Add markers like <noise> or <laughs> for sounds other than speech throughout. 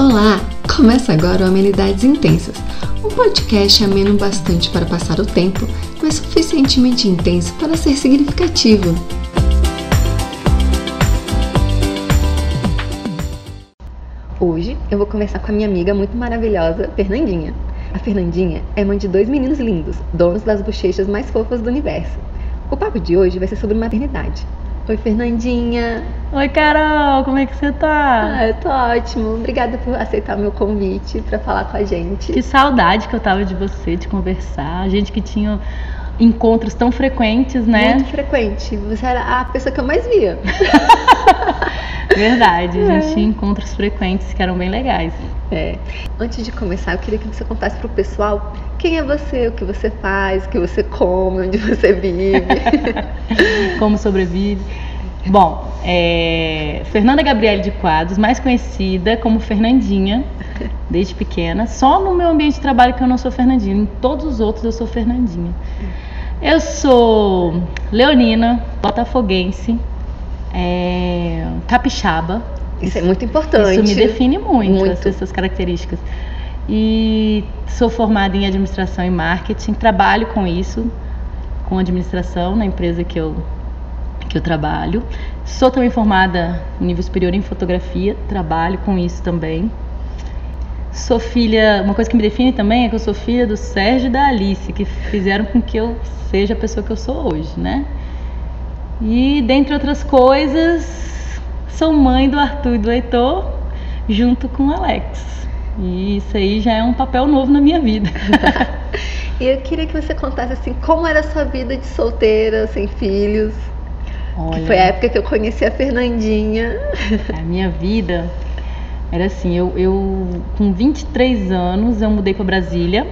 Olá! Começa agora o Amenidades Intensas, um podcast ameno bastante para passar o tempo, mas suficientemente intenso para ser significativo. Hoje eu vou conversar com a minha amiga muito maravilhosa, Fernandinha. A Fernandinha é mãe de dois meninos lindos, donos das bochechas mais fofas do universo. O papo de hoje vai ser sobre maternidade. Oi, Fernandinha. Oi, Carol, como é que você tá? Ah, eu tô ótimo. Obrigada por aceitar meu convite para falar com a gente. Que saudade que eu tava de você, de conversar. A gente que tinha encontros tão frequentes, né? Muito frequente. Você era a pessoa que eu mais via. <laughs> Verdade, a gente é. tinha encontros frequentes que eram bem legais. É. Antes de começar, eu queria que você contasse pro pessoal quem é você, o que você faz, o que você come, onde você vive. <laughs> Como sobrevive. Bom, é... Fernanda Gabriele de Quadros, mais conhecida como Fernandinha, desde pequena. Só no meu ambiente de trabalho que eu não sou Fernandinha, em todos os outros eu sou Fernandinha. Eu sou leonina, botafoguense, é... capixaba. Isso é muito importante. Isso me define muito, muito. essas características e sou formada em administração e marketing, trabalho com isso, com administração na empresa que eu que eu trabalho. Sou também formada em nível superior em fotografia, trabalho com isso também. Sou filha, uma coisa que me define também é que eu sou filha do Sérgio e da Alice, que fizeram com que eu seja a pessoa que eu sou hoje, né? E dentre outras coisas, sou mãe do Arthur e do Heitor, junto com o Alex. E isso aí já é um papel novo na minha vida. <laughs> e eu queria que você contasse assim, como era a sua vida de solteira, sem filhos. Olha, que foi a época que eu conheci a Fernandinha. <laughs> A minha vida era assim, eu, eu com 23 anos eu mudei para Brasília.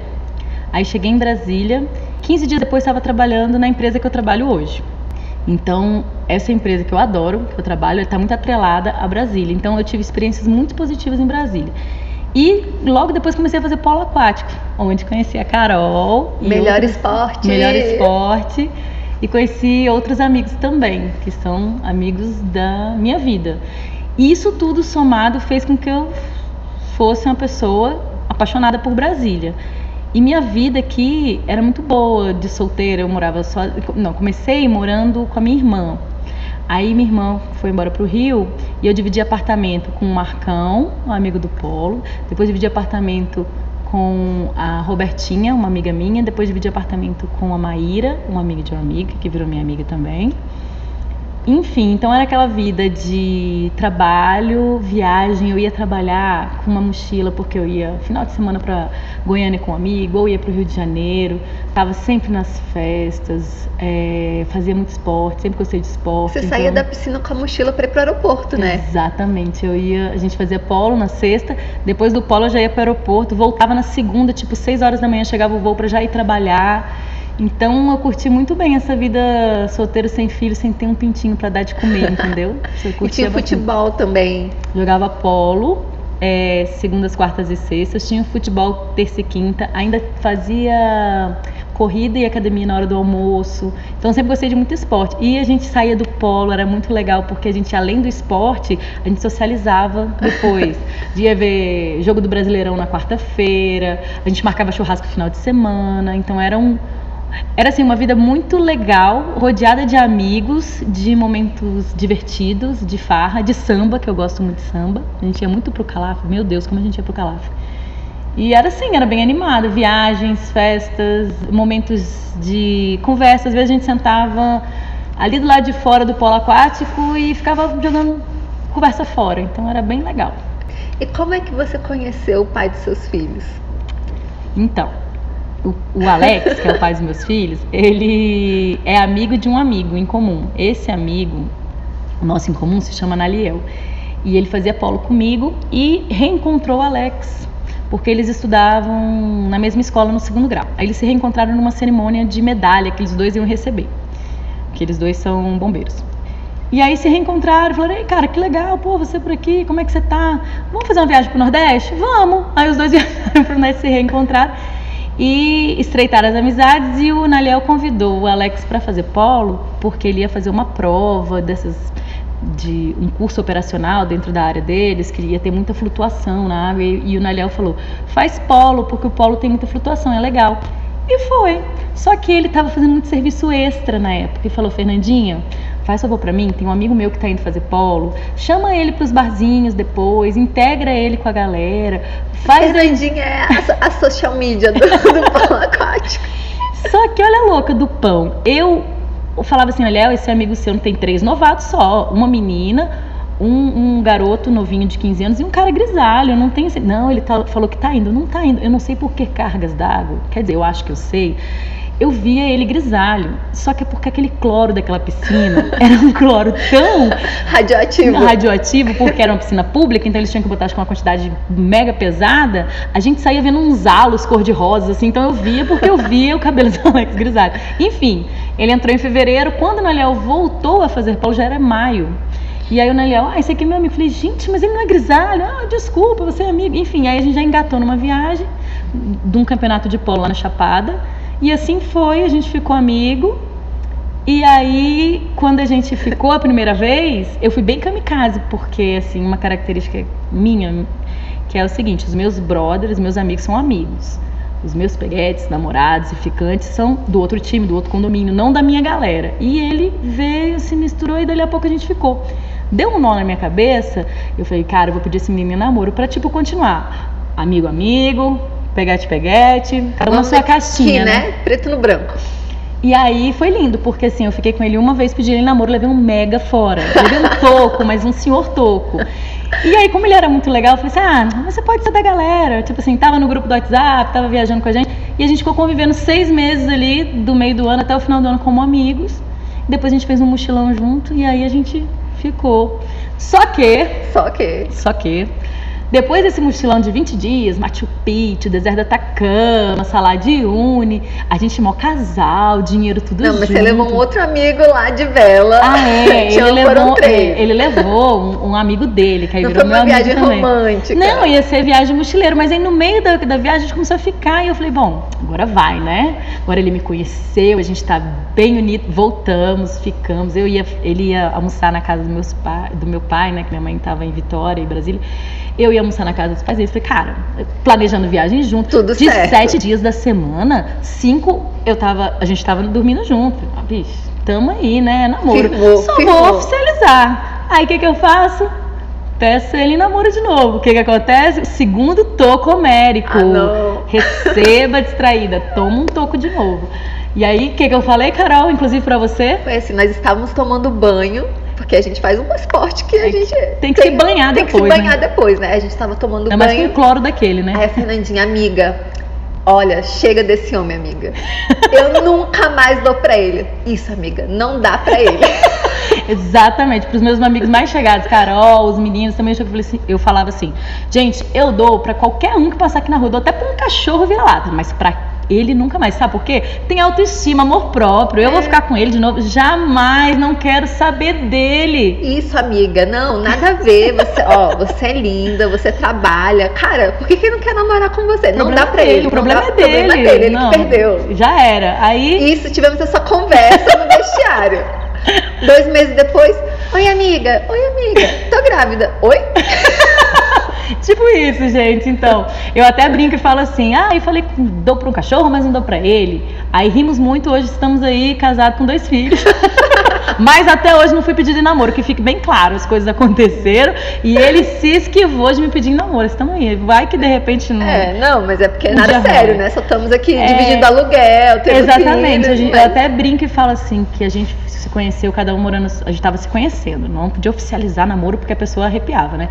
Aí cheguei em Brasília, 15 dias depois estava trabalhando na empresa que eu trabalho hoje. Então, essa empresa que eu adoro, que eu trabalho, está muito atrelada a Brasília. Então, eu tive experiências muito positivas em Brasília. E logo depois comecei a fazer polo aquático, onde conheci a Carol. Melhor outros, esporte. Melhor esporte. E conheci outros amigos também, que são amigos da minha vida. E isso tudo somado fez com que eu fosse uma pessoa apaixonada por Brasília. E minha vida aqui era muito boa de solteira, eu morava só. Não, comecei morando com a minha irmã. Aí minha irmã foi embora para o Rio e eu dividi apartamento com o Marcão, um amigo do Polo. Depois dividi apartamento com a Robertinha, uma amiga minha. Depois dividi apartamento com a Maíra, uma amiga de uma amiga, que virou minha amiga também. Enfim, então era aquela vida de trabalho, viagem. Eu ia trabalhar com uma mochila porque eu ia final de semana para Goiânia com um amigo, ou ia para o Rio de Janeiro. Tava sempre nas festas, é, fazia muito esporte, sempre gostei de esporte. Você então... saía da piscina com a mochila para ir para o aeroporto, né? Exatamente. Eu ia, a gente fazia polo na sexta, depois do polo eu já ia para o aeroporto, voltava na segunda, tipo seis horas da manhã chegava o voo para já ir trabalhar. Então eu curti muito bem essa vida solteira sem filho, sem ter um pintinho para dar de comer, <laughs> entendeu? e tinha futebol também. Jogava polo, é, segundas, quartas e sextas. Tinha futebol terça e quinta. Ainda fazia corrida e academia na hora do almoço. Então sempre gostei de muito esporte. E a gente saía do polo, era muito legal, porque a gente, além do esporte, a gente socializava depois. <laughs> Ia ver jogo do Brasileirão na quarta-feira, a gente marcava churrasco no final de semana. Então era um era assim uma vida muito legal, rodeada de amigos, de momentos divertidos, de farra, de samba, que eu gosto muito de samba. A gente ia muito pro Calafre, meu Deus, como a gente ia pro Calafre. E era assim, era bem animado, viagens, festas, momentos de conversa. Às vezes a gente sentava ali do lado de fora do polo aquático e ficava jogando conversa fora. Então era bem legal. E como é que você conheceu o pai dos seus filhos? Então, o, o Alex, que é o pai dos meus filhos, ele é amigo de um amigo em comum. Esse amigo, nosso em comum, se chama Naliel. E ele fazia polo comigo e reencontrou o Alex, porque eles estudavam na mesma escola no segundo grau. Aí eles se reencontraram numa cerimônia de medalha que eles dois iam receber. Que eles dois são bombeiros. E aí se reencontraram, falaram, ei, cara, que legal, pô, você por aqui, como é que você tá? Vamos fazer uma viagem pro Nordeste? Vamos! Aí os dois <laughs> viajaram pro Nordeste se reencontraram e estreitar as amizades. E o Naliel convidou o Alex para fazer polo, porque ele ia fazer uma prova dessas de um curso operacional dentro da área deles, que ia ter muita flutuação na água, e, e o Naliel falou: faz polo, porque o polo tem muita flutuação, é legal. E foi. Só que ele estava fazendo muito serviço extra na época e falou: Fernandinha, faz favor para mim, tem um amigo meu que está indo fazer polo, chama ele para os barzinhos depois, integra ele com a galera. Faz Fernandinha é a, a social media do, <laughs> do polo aquático. Só que olha a louca do pão. Eu falava assim: olha, esse amigo seu não tem três novatos só, uma menina, um, um, garoto novinho de 15 anos e um cara grisalho. Não tem não, ele tá, falou que tá indo, não tá indo. Eu não sei por que cargas d'água. Quer dizer, eu acho que eu sei. Eu via ele grisalho, só que é porque aquele cloro daquela piscina <laughs> era um cloro tão radioativo. radioativo, porque era uma piscina pública, então eles tinham que botar acho, uma quantidade mega pesada. A gente saía vendo uns halos cor-de-rosa, assim, então eu via porque eu via o cabelo <laughs> do Alex grisalho. Enfim, ele entrou em fevereiro, quando o Naliel voltou a fazer pau já era maio. E aí o Naliel, ah, esse aqui é meu amigo. Eu falei, gente, mas ele não é grisalho. Ah, desculpa, você é amigo. Enfim, aí a gente já engatou numa viagem de um campeonato de polo lá na Chapada. E assim foi, a gente ficou amigo. E aí, quando a gente ficou a primeira vez, eu fui bem kamikaze, porque, assim, uma característica minha, que é o seguinte, os meus brothers, meus amigos são amigos. Os meus peguetes, namorados e ficantes são do outro time, do outro condomínio, não da minha galera. E ele veio, se misturou e dali a pouco a gente ficou. Deu um nó na minha cabeça, eu falei, cara, eu vou pedir esse menino namoro pra, tipo, continuar. Amigo, amigo, peguete, peguete, cada uma sua caixinha, aqui, né? né? Preto no branco. E aí foi lindo, porque assim, eu fiquei com ele uma vez, pedi ele namoro, levei um mega fora. Levei um <laughs> toco, mas um senhor toco. E aí, como ele era muito legal, eu falei assim: ah, você pode ser da galera. Tipo assim, tava no grupo do WhatsApp, tava viajando com a gente. E a gente ficou convivendo seis meses ali, do meio do ano até o final do ano, como amigos. Depois a gente fez um mochilão junto e aí a gente ficou. Só que. Só que. Só que. Depois desse mochilão de 20 dias, Machu Picchu, deserto da Atacama, Salade Uni, a gente mó casal, dinheiro tudo Não, junto. mas você levou um outro amigo lá de vela. Ah, é. <laughs> ele, levou, três. ele levou um, um, amigo dele, que aí Não virou foi meu uma amigo viagem também. romântica. Não, ia ser viagem mochileiro, mas aí no meio da, da viagem a gente começou a ficar e eu falei, bom, agora vai, né? Agora ele me conheceu, a gente tá bem unido, voltamos, ficamos. Eu ia, ele ia almoçar na casa do, meus pai, do meu pai, né? Que minha mãe estava em Vitória, em Brasília. Eu ia almoçar na casa dos pais deles. Falei, cara, planejando viagem junto. Tudo de certo. sete dias da semana, cinco eu tava. A gente tava dormindo junto. Ah, bicho, tamo aí, né? Namoro. Firmou, Só firmou. vou oficializar. Aí o que, que eu faço? Peço ele namoro de novo. O que, que acontece? Segundo toco homérico. Ah, não. Receba distraída. Toma um toco de novo. E aí, o que, que eu falei, Carol, inclusive pra você? Foi assim, nós estávamos tomando banho, porque a gente faz um esporte que a É gente. tem que se banhar tem depois, que se banhar né? depois, né? A gente estava tomando É mais com banho. o cloro daquele, né? Aí a Fernandinha, amiga, olha, chega desse homem, amiga. Eu <laughs> nunca mais dou pra ele. Isso, amiga, não dá pra ele. <laughs> Exatamente, para os meus amigos mais chegados, Carol, os meninos também, eu, falei assim- eu falava assim, gente, eu dou para qualquer um que passar aqui na rua, dou até para um cachorro vira-lata, mas para ele nunca mais, sabe por quê? Tem autoestima, amor próprio, eu vou ficar com ele de novo, jamais, não quero saber dele. Isso, amiga, não, nada a ver. Você, ó, você é linda, você trabalha. Cara, por que, que ele não quer namorar com você? Não dá pra dele, ele. O problema não é dá, dele. Problema é dele, ele não, que perdeu. Já era. Aí, Isso, tivemos essa conversa no vestiário. <laughs> Dois meses depois, oi amiga, oi amiga, tô grávida. Oi? <laughs> <laughs> tipo isso, gente. Então, eu até brinco e falo assim: ah, eu falei que dou para um cachorro, mas não dou para ele. Aí rimos muito, hoje estamos aí casados com dois filhos. <laughs> Mas até hoje não fui pedir namoro, que fique bem claro, as coisas aconteceram e ele se esquivou de me pedir em namoro. Estamos aí. Vai que de repente não. É, não, mas é porque é nada sério, né? Só estamos aqui É. dividindo aluguel, tendo Exatamente. filhos, A gente- mas- Eu até brinco e falo assim, que a gente se conheceu, cada um morando. A gente tava se conhecendo. Não podia oficializar namoro porque a pessoa arrepiava, né?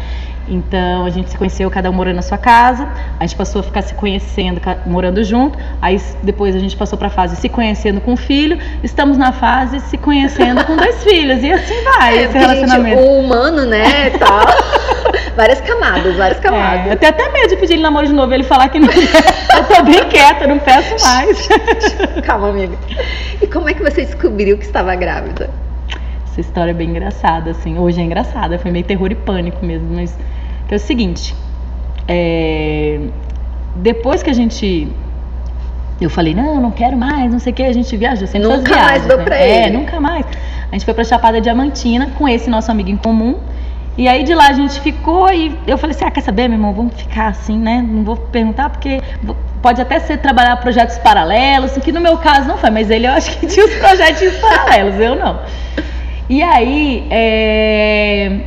Então a gente se conheceu, cada um morando na sua casa. A gente passou a ficar se conhecendo, morando junto. Aí depois a gente passou pra fase se conhecendo com o filho. Estamos na fase se conhecendo com dois <laughs> filhos. E assim vai É, esse porque, gente, relacionamento. o humano, né, tal. <laughs> várias camadas, várias É, camadas. eu tenho até medo de pedir ele namoro de novo. Ele falar que não. <laughs> eu tô bem quieta, não peço mais. Calma, amiga. E como é que você descobriu que estava grávida? Essa história é bem engraçada, assim. Hoje é engraçada, foi meio terror e pânico mesmo, mas que é o seguinte. é, Depois que a gente. Eu falei, não, não quero mais, não sei o que, a gente viaja sempre Nunca viagens, mais dou né? pra É, ele. nunca mais. A gente foi pra Chapada Diamantina com esse nosso amigo em comum. E aí de lá a gente ficou e eu falei assim, ah, quer saber, meu irmão, vamos ficar assim, né? Não vou perguntar porque pode até ser trabalhar projetos paralelos, que no meu caso não foi, mas ele eu acho que tinha os projetos <laughs> paralelos, eu não. E aí é,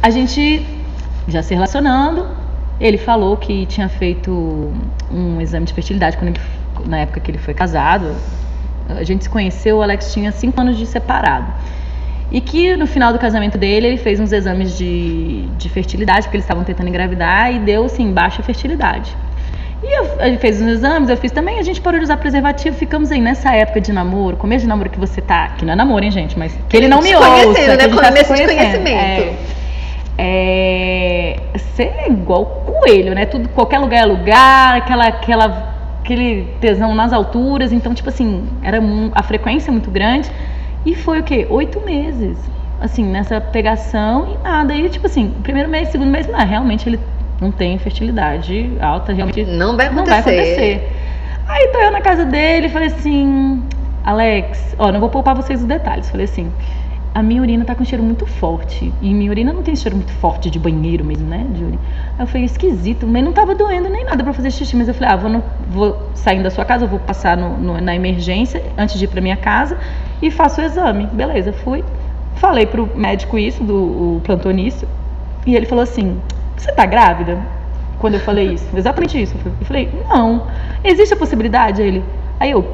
a gente já se relacionando, ele falou que tinha feito um exame de fertilidade quando ele, na época que ele foi casado. A gente se conheceu, o Alex tinha cinco anos de separado. E que no final do casamento dele, ele fez uns exames de, de fertilidade, porque eles estavam tentando engravidar, e deu, assim, baixa fertilidade. E eu, ele fez uns exames, eu fiz também, a gente parou de usar preservativo, ficamos aí nessa época de namoro, começo de namoro que você tá, que não é namoro, hein, gente, mas que ele não me ouça. Né? Que Começo tá de conhecimento. É, é, ser igual coelho, né? Tudo, qualquer lugar é lugar, aquela, aquela, aquele tesão nas alturas, então, tipo assim, era a frequência muito grande. E foi o quê? Oito meses. Assim, nessa pegação e nada. E tipo assim, primeiro mês, segundo mês, não, realmente ele não tem fertilidade alta, realmente. Não vai acontecer. Não vai acontecer. Aí tô eu na casa dele e falei assim, Alex, ó, não vou poupar vocês os detalhes. Falei assim, a minha urina tá com cheiro muito forte. E minha urina não tem cheiro muito forte de banheiro mesmo, né? Urina. Aí eu falei, esquisito, mas não tava doendo nem nada para fazer xixi. Mas eu falei, ah, vou, no, vou saindo da sua casa, eu vou passar no, no, na emergência antes de ir pra minha casa e faço o exame. Beleza, fui. Falei pro médico isso, do plantonista, e ele falou assim: Você tá grávida? Quando eu falei isso, exatamente isso. Eu falei: Não, existe a possibilidade? Ele, aí eu,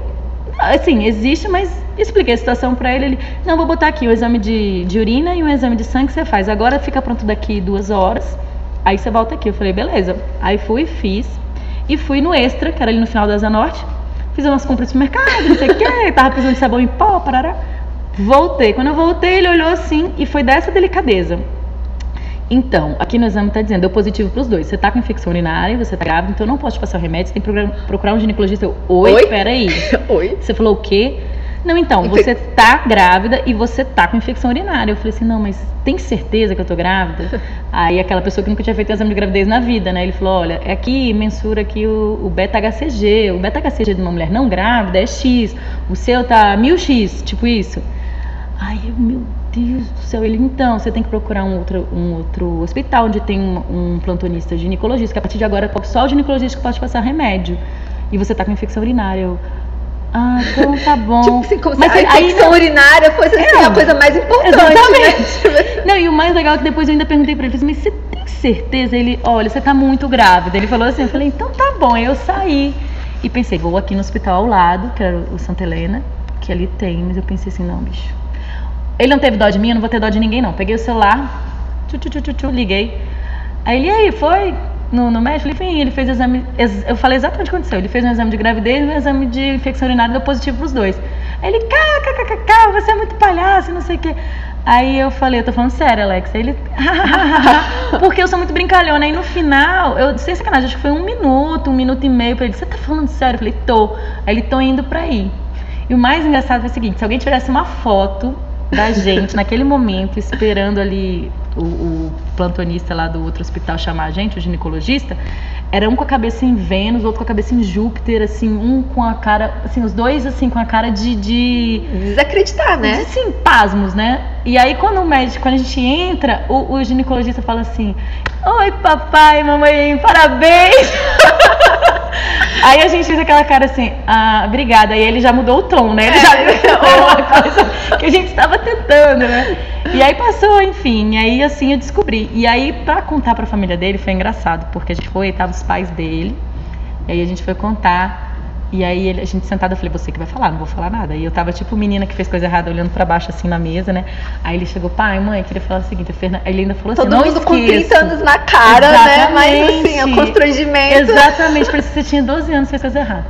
assim, existe, mas expliquei a situação para ele. Ele, não, vou botar aqui o exame de, de urina e um exame de sangue que você faz. Agora fica pronto daqui duas horas. Aí você volta aqui. Eu falei, beleza. Aí fui, fiz. E fui no Extra, que era ali no final da Asa Norte. Fiz umas compras no mercado, não sei o quê. <laughs> Tava precisando de sabão em pó, parará. Voltei. Quando eu voltei, ele olhou assim e foi dessa delicadeza. Então, aqui no exame está dizendo, deu positivo para os dois. Você está com infecção urinária, você está grávida, então eu não posso te passar o remédio, você tem que procurar um ginecologista. Eu, Oi, Oi? peraí. <laughs> Oi? Você falou o quê? Não, então, você tá grávida e você tá com infecção urinária. Eu falei assim, não, mas tem certeza que eu tô grávida? <laughs> Aí aquela pessoa que nunca tinha feito exame de gravidez na vida, né? Ele falou, olha, é aqui, mensura aqui o, o beta-HCG. O beta-HCG de uma mulher não grávida é X. O seu tá 1000X, tipo isso. Ai, meu Deus do céu. Ele, então, você tem que procurar um outro, um outro hospital onde tem um, um plantonista ginecologista, que a partir de agora só o ginecologista que pode passar remédio. E você tá com infecção urinária. Eu, ah, então tá <laughs> bom. tipo assim, como Mas se a infecção não... urinária fosse assim, é, a coisa mais importante. Né? Exatamente. Né? <laughs> Não, e o mais legal é que depois eu ainda perguntei pra ele, mas você tem certeza? Ele, olha, você tá muito grávida. Ele falou assim, eu falei, então tá bom. Aí eu saí e pensei, vou aqui no hospital ao lado, que era o Santa Helena, que ali tem, mas eu pensei assim, não, bicho. Ele não teve dó de mim, eu não vou ter dó de ninguém, não. Peguei o celular, tchu, tchu, tchu, tchu, liguei. Aí ele, aí, foi? No, no médico, ele, ele fez exame. Eu falei exatamente o que aconteceu. Ele fez um exame de gravidez e um exame de infecção urinária deu positivo para os dois. Aí ele, kkkk, você é muito palhaço, não sei o quê. Aí eu falei, eu tô falando sério, Alex. Aí ele, <laughs> porque eu sou muito brincalhona. Aí no final, eu, sem sacanagem, acho que foi um minuto, um minuto e meio pra ele, você tá falando sério? Eu falei, tô. Aí ele, tô indo pra ir. E o mais engraçado foi o seguinte: se alguém tivesse uma foto da gente naquele momento, esperando ali o, o, plantonista lá do outro hospital chamar a gente, o ginecologista, era um com a cabeça em Vênus, outro com a cabeça em Júpiter, assim, um com a cara, assim, os dois assim com a cara de, de desacreditar, né? De, sim, pasmos, né? E aí quando o médico, quando a gente entra, o, o ginecologista fala assim: "Oi, papai, mamãe, parabéns". <laughs> Aí a gente fez aquela cara assim, ah, obrigada. E ele já mudou o tom, né? Ele é, já <laughs> é uma coisa que a gente estava tentando, né? E aí passou, enfim. E aí assim eu descobri. E aí, pra contar pra família dele, foi engraçado, porque a gente foi, tava os pais dele. E aí a gente foi contar. E aí ele, a gente sentada, eu falei, você que vai falar, não vou falar nada. E eu tava tipo menina que fez coisa errada, olhando para baixo assim na mesa, né? Aí ele chegou, pai, mãe, queria falar o seguinte, Fernanda. Ele ainda falou Todo assim, mundo com 30 anos na cara, Exatamente. né? Mas assim, é constrangimento. Exatamente, parecia que você tinha 12 anos, fez coisa errada.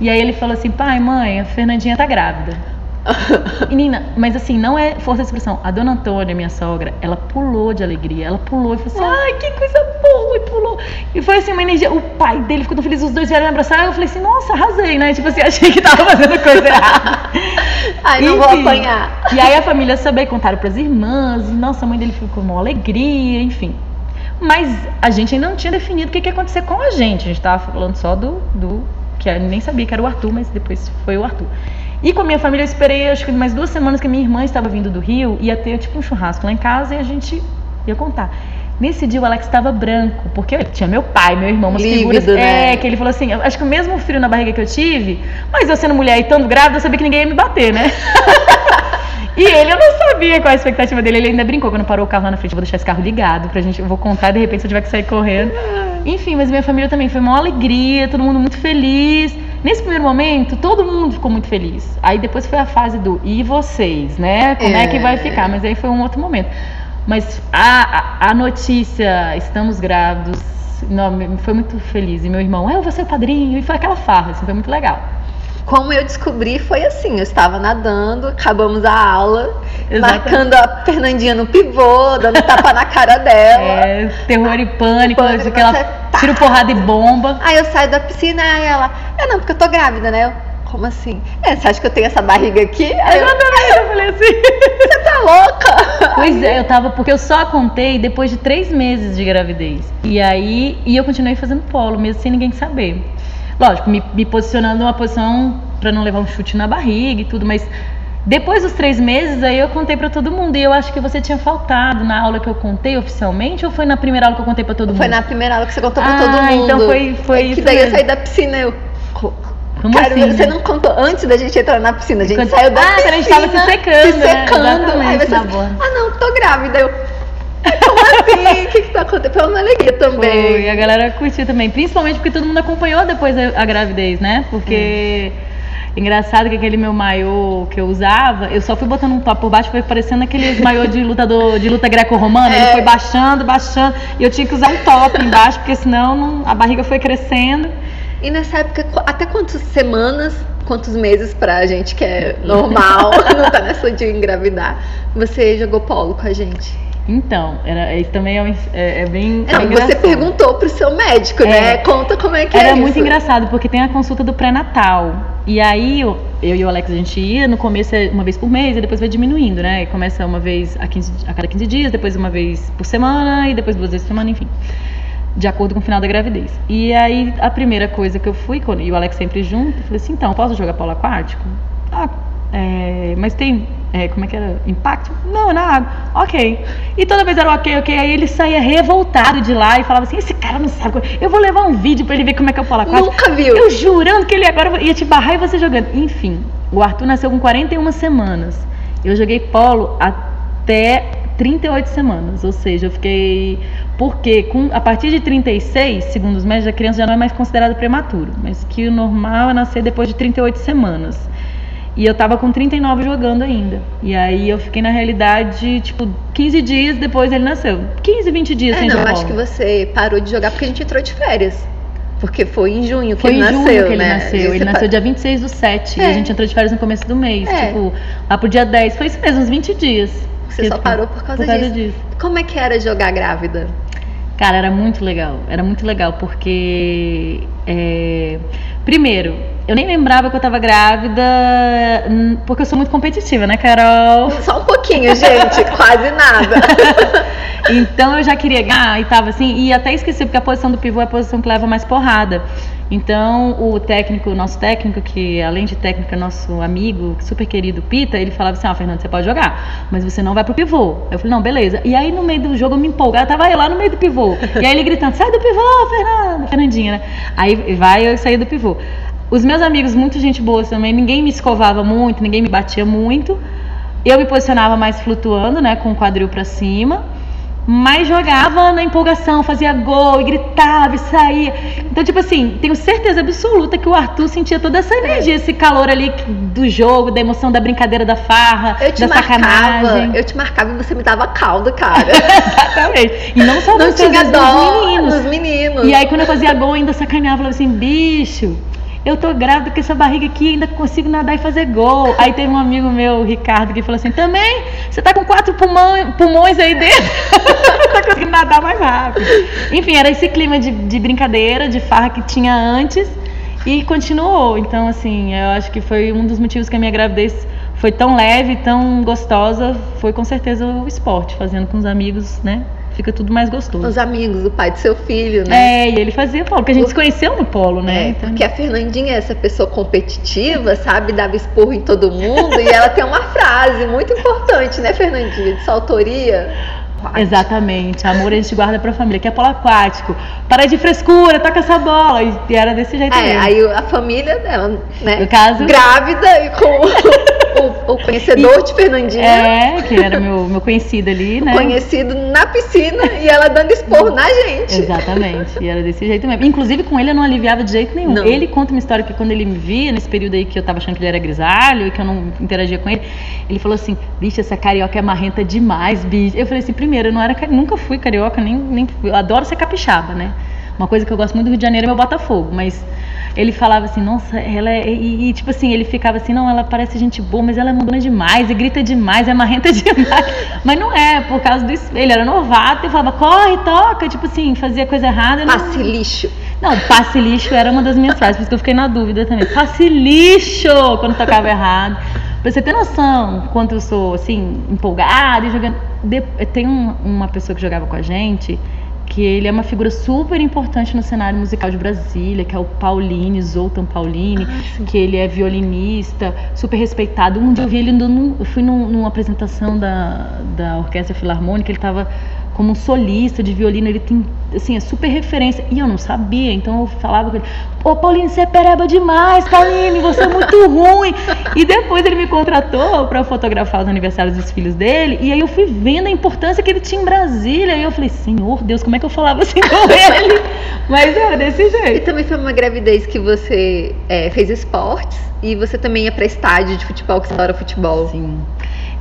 E aí ele falou assim, pai, mãe, a Fernandinha tá grávida. <laughs> Menina, mas assim, não é força de expressão. A dona Antônia, minha sogra, ela pulou de alegria. Ela pulou e falou assim: ai, que coisa boa! E pulou. E foi assim, uma energia. O pai dele ficou tão feliz, os dois vieram me abraçar. Eu falei assim: nossa, arrasei, né? Tipo assim, <laughs> achei que tava fazendo coisa errada. <laughs> ai, não Enfim, vou apanhar. E aí a família sabia, contaram pras irmãs. E, nossa, a mãe dele ficou com uma alegria, enfim. Mas a gente ainda não tinha definido o que, que ia acontecer com a gente. A gente tava falando só do. do que eu nem sabia que era o Arthur, mas depois foi o Arthur. E com a minha família eu esperei acho que mais duas semanas que a minha irmã estava vindo do Rio, ia ter tipo um churrasco lá em casa e a gente ia contar. Nesse dia o Alex estava branco, porque tinha meu pai, meu irmão, umas Lívido, figuras. né? É, que ele falou assim: acho que o mesmo frio na barriga que eu tive, mas eu sendo mulher e estando grávida, eu sabia que ninguém ia me bater, né? <laughs> E ele, eu não sabia qual a expectativa dele. Ele ainda brincou quando parou o carro lá na frente. Eu vou deixar esse carro ligado pra gente. Eu vou contar de repente se eu tiver que sair correndo. Enfim, mas minha família também foi uma alegria, todo mundo muito feliz. Nesse primeiro momento, todo mundo ficou muito feliz. Aí depois foi a fase do e vocês, né? Como é, que vai É. ficar? Mas aí foi um outro momento. Mas a, a, a notícia, estamos grávidos, não, foi muito feliz. E meu irmão, "É, eu vou ser o padrinho. E foi aquela farra, assim, foi muito legal. Como eu descobri foi assim, eu estava nadando, acabamos a aula, Exatamente. marcando a Fernandinha no pivô, dando tapa na cara <laughs> dela. É, terror e pânico, Pânico, aquela tá. tiro, porrada e bomba. Aí eu saio da piscina e ela, é não, porque eu tô grávida, né? Eu, como assim? É, você acha que eu tenho essa barriga aqui? Aí eu, Exatamente, eu falei assim. você tá louca? <laughs> Pois é, eu tava, porque eu só contei depois de três meses de gravidez. E aí, e eu continuei fazendo polo, mesmo sem ninguém saber. Lógico, me, me posicionando numa posição pra não levar um chute na barriga e tudo, mas depois dos três meses, aí eu contei pra todo mundo. E eu acho que você tinha faltado na aula que eu contei oficialmente, ou foi na primeira aula que eu contei pra todo mundo? Foi na primeira aula que você contou pra Ah, todo mundo. então foi- foi É que isso daí eu mesmo. saí da piscina eu. co- Como Cara, assim? você não contou antes da gente entrar na piscina, a gente Quando- saiu da Ah, piscina. quando a gente tava se secando, se né? secando. Exatamente, Aí você, borda. ah não, tô grávida. Eu, como assim? O que que tá acontecendo? Foi uma alegria também. Foi, a galera curtiu também. Principalmente porque todo mundo acompanhou depois a, a gravidez, né? Porque. Engraçado que aquele meu maiô que eu usava, eu só fui botando um top por baixo, foi parecendo aqueles maiô de lutador de luta greco-romana. Ele É. foi baixando, baixando, e eu tinha que usar um top embaixo, porque senão não- a barriga foi crescendo. E nessa época, até quantas semanas, quantos meses pra gente que é normal, <laughs> não tá nessa de engravidar, você jogou polo com a gente? Então, era, isso também é, é- é bem. Não, é você perguntou pro seu médico, né? É. Conta como é que Era é muito isso. engraçado, porque tem a consulta do pré-natal. E aí, eu, eu e o Alex, a gente ia, no começo é uma vez por mês, e depois vai diminuindo, né? E começa uma vez a, 15 a cada 15 dias, depois uma vez por semana, e depois duas vezes por semana, enfim. De acordo com o final da gravidez. E aí, a primeira coisa que eu fui, quando, e o Alex sempre junto, eu falei assim, então, posso jogar polo aquático? Ah, é, mas tem, é, como é que era? Impacto? Não, na água. Ok. E toda vez era ok, ok. Aí ele saía revoltado de lá e falava assim, esse cara não sabe. Eu vou levar um vídeo pra ele ver como é que é o polo aquático. Nunca viu. Eu jurando que ele agora ia te barrar e você jogando. Enfim, o Arthur nasceu com 41 semanas. Eu joguei polo até 38 semanas. Ou seja, eu fiquei. Porque com, a partir de 36, segundo os médicos, a criança já não é mais considerada prematuro. Mas que o normal é nascer depois de 38 semanas. E eu tava com 39 jogando ainda. E aí eu fiquei na realidade, tipo, 15 dias depois ele nasceu. 15, 20 dias É, sem não, jogar acho que você parou de jogar porque a gente entrou de férias. Porque foi em junho que Foi ele em nasceu, junho que ele né? nasceu. E Ele nasceu dia 26 do 7. E É. a gente entrou de férias no começo do mês. É. Tipo, lá pro dia 10. Foi isso mesmo, uns 20 dias. Você só parou por causa, por causa disso. disso. Como é que era jogar grávida? Cara, era muito legal. Era muito legal porque. é, Primeiro, eu nem lembrava que eu tava grávida, hum, porque eu sou muito competitiva, né, Carol? Só um pouquinho, gente, <laughs> quase nada. <laughs> Então eu já queria ganhar e tava assim, e até esqueci, porque a posição do pivô é a posição que leva mais porrada. Então o técnico, o nosso técnico, que além de técnico é nosso amigo, super querido Pita, ele falava assim: Ó, Fernando, você pode jogar, mas você não vai pro pivô. Eu falei: Não, beleza. E aí no meio do jogo eu me empolgava, tava eu lá no meio do pivô. E aí ele gritando: Sai do pivô, Fernando! Fernandinha, né? Aí vai eu saí do pivô. Os meus amigos, muita gente boa também, ninguém me escovava muito, ninguém me batia muito. Eu me posicionava mais flutuando, né, com o quadril pra cima, mas jogava na empolgação, fazia gol e gritava e saía. Então, tipo assim, tenho certeza absoluta que o Arthur sentia toda essa energia, esse calor ali do jogo, da emoção, da brincadeira, da farra, Eu te da marcava, sacanagem. eu te marcava e você me dava caldo, <laughs> cara. Exatamente. E não só Não você, tinha dó dos meninos. dos meninos. E aí quando eu fazia gol, eu ainda sacaneava, falava assim, bicho, eu tô grávida com essa barriga aqui, ainda consigo nadar e fazer gol. Aí teve um amigo meu, o Ricardo, que falou assim, também, você tá com quatro pulmão, pulmões aí dentro, <laughs> tá conseguindo nadar mais rápido. Enfim, era esse clima de, de brincadeira, de farra que tinha antes e continuou. Então, assim, eu acho que foi um dos motivos que a minha gravidez foi tão leve, tão gostosa, foi com certeza o esporte, fazendo com os amigos, né? Fica tudo mais gostoso. Os amigos, o pai do seu filho, né? É, e ele fazia polo, porque a gente se conheceu no polo, né? É, Então, porque a Fernandinha é essa pessoa competitiva, sabe? Dava esporro em todo mundo. e ela tem uma frase muito importante, né, Fernandinha? De sua autoria. Exatamente, amor a gente guarda pra família, que é polo aquático. Para de frescura, toca essa bola. E era desse jeito É, mesmo. aí a família dela, né? No caso- Grávida e com <laughs> o, o conhecedor de Fernandinha. É, que era meu, meu conhecido ali, né? Conhecido na piscina e ela dando esporro na gente. Exatamente, e era desse jeito mesmo. Inclusive com ele eu não aliviava de jeito nenhum. Não. Ele conta uma história que quando ele me via, nesse período aí que eu tava achando que ele era grisalho e que eu não interagia com ele, ele falou assim: bicho, essa carioca é marrenta demais, bicho. Eu falei assim: primeiro, eu não era, nunca fui carioca, nem, nem fui. eu adoro ser capixaba, né? Uma coisa que eu gosto muito do Rio de Janeiro é meu Botafogo, mas ele falava assim, nossa, ela é. E, e, tipo assim, ele ficava assim, não, ela parece gente boa, mas ela é mandona demais, e grita demais, é marrenta <laughs> demais. mas não é, por causa do espelho. Ele era novato e falava, corre, toca, tipo assim, fazia coisa errada. não- Passe lixo. não, passe lixo era uma das minhas frases, por isso que eu fiquei na dúvida também. Passe lixo quando tocava errado. Pra você ter noção, quanto eu sou, assim, empolgada e jogando. De- Tem um- uma pessoa que jogava com a gente, que ele é uma figura super importante no cenário musical de Brasília, que é o Pauline, Zoltan Pauline, que ele é violinista, super respeitado. Um dia eu vi ele, num- eu fui num- numa apresentação da, da Orquestra Filarmônica, ele estava como um solista de violino, ele tem, assim, é super referência. E eu não sabia, então eu falava com ele, ô Paulinho, você é pereba demais, Paulinho, você é muito <laughs> ruim. E depois ele me contratou para fotografar os aniversários dos filhos dele, e aí eu fui vendo a importância que ele tinha em Brasília, e eu falei, Senhor Deus, como é que eu falava assim com <laughs> ele? Mas era desse E jeito. também foi uma gravidez que você é, fez esportes e você também ia pra estádio de futebol, que você adora futebol. Sim.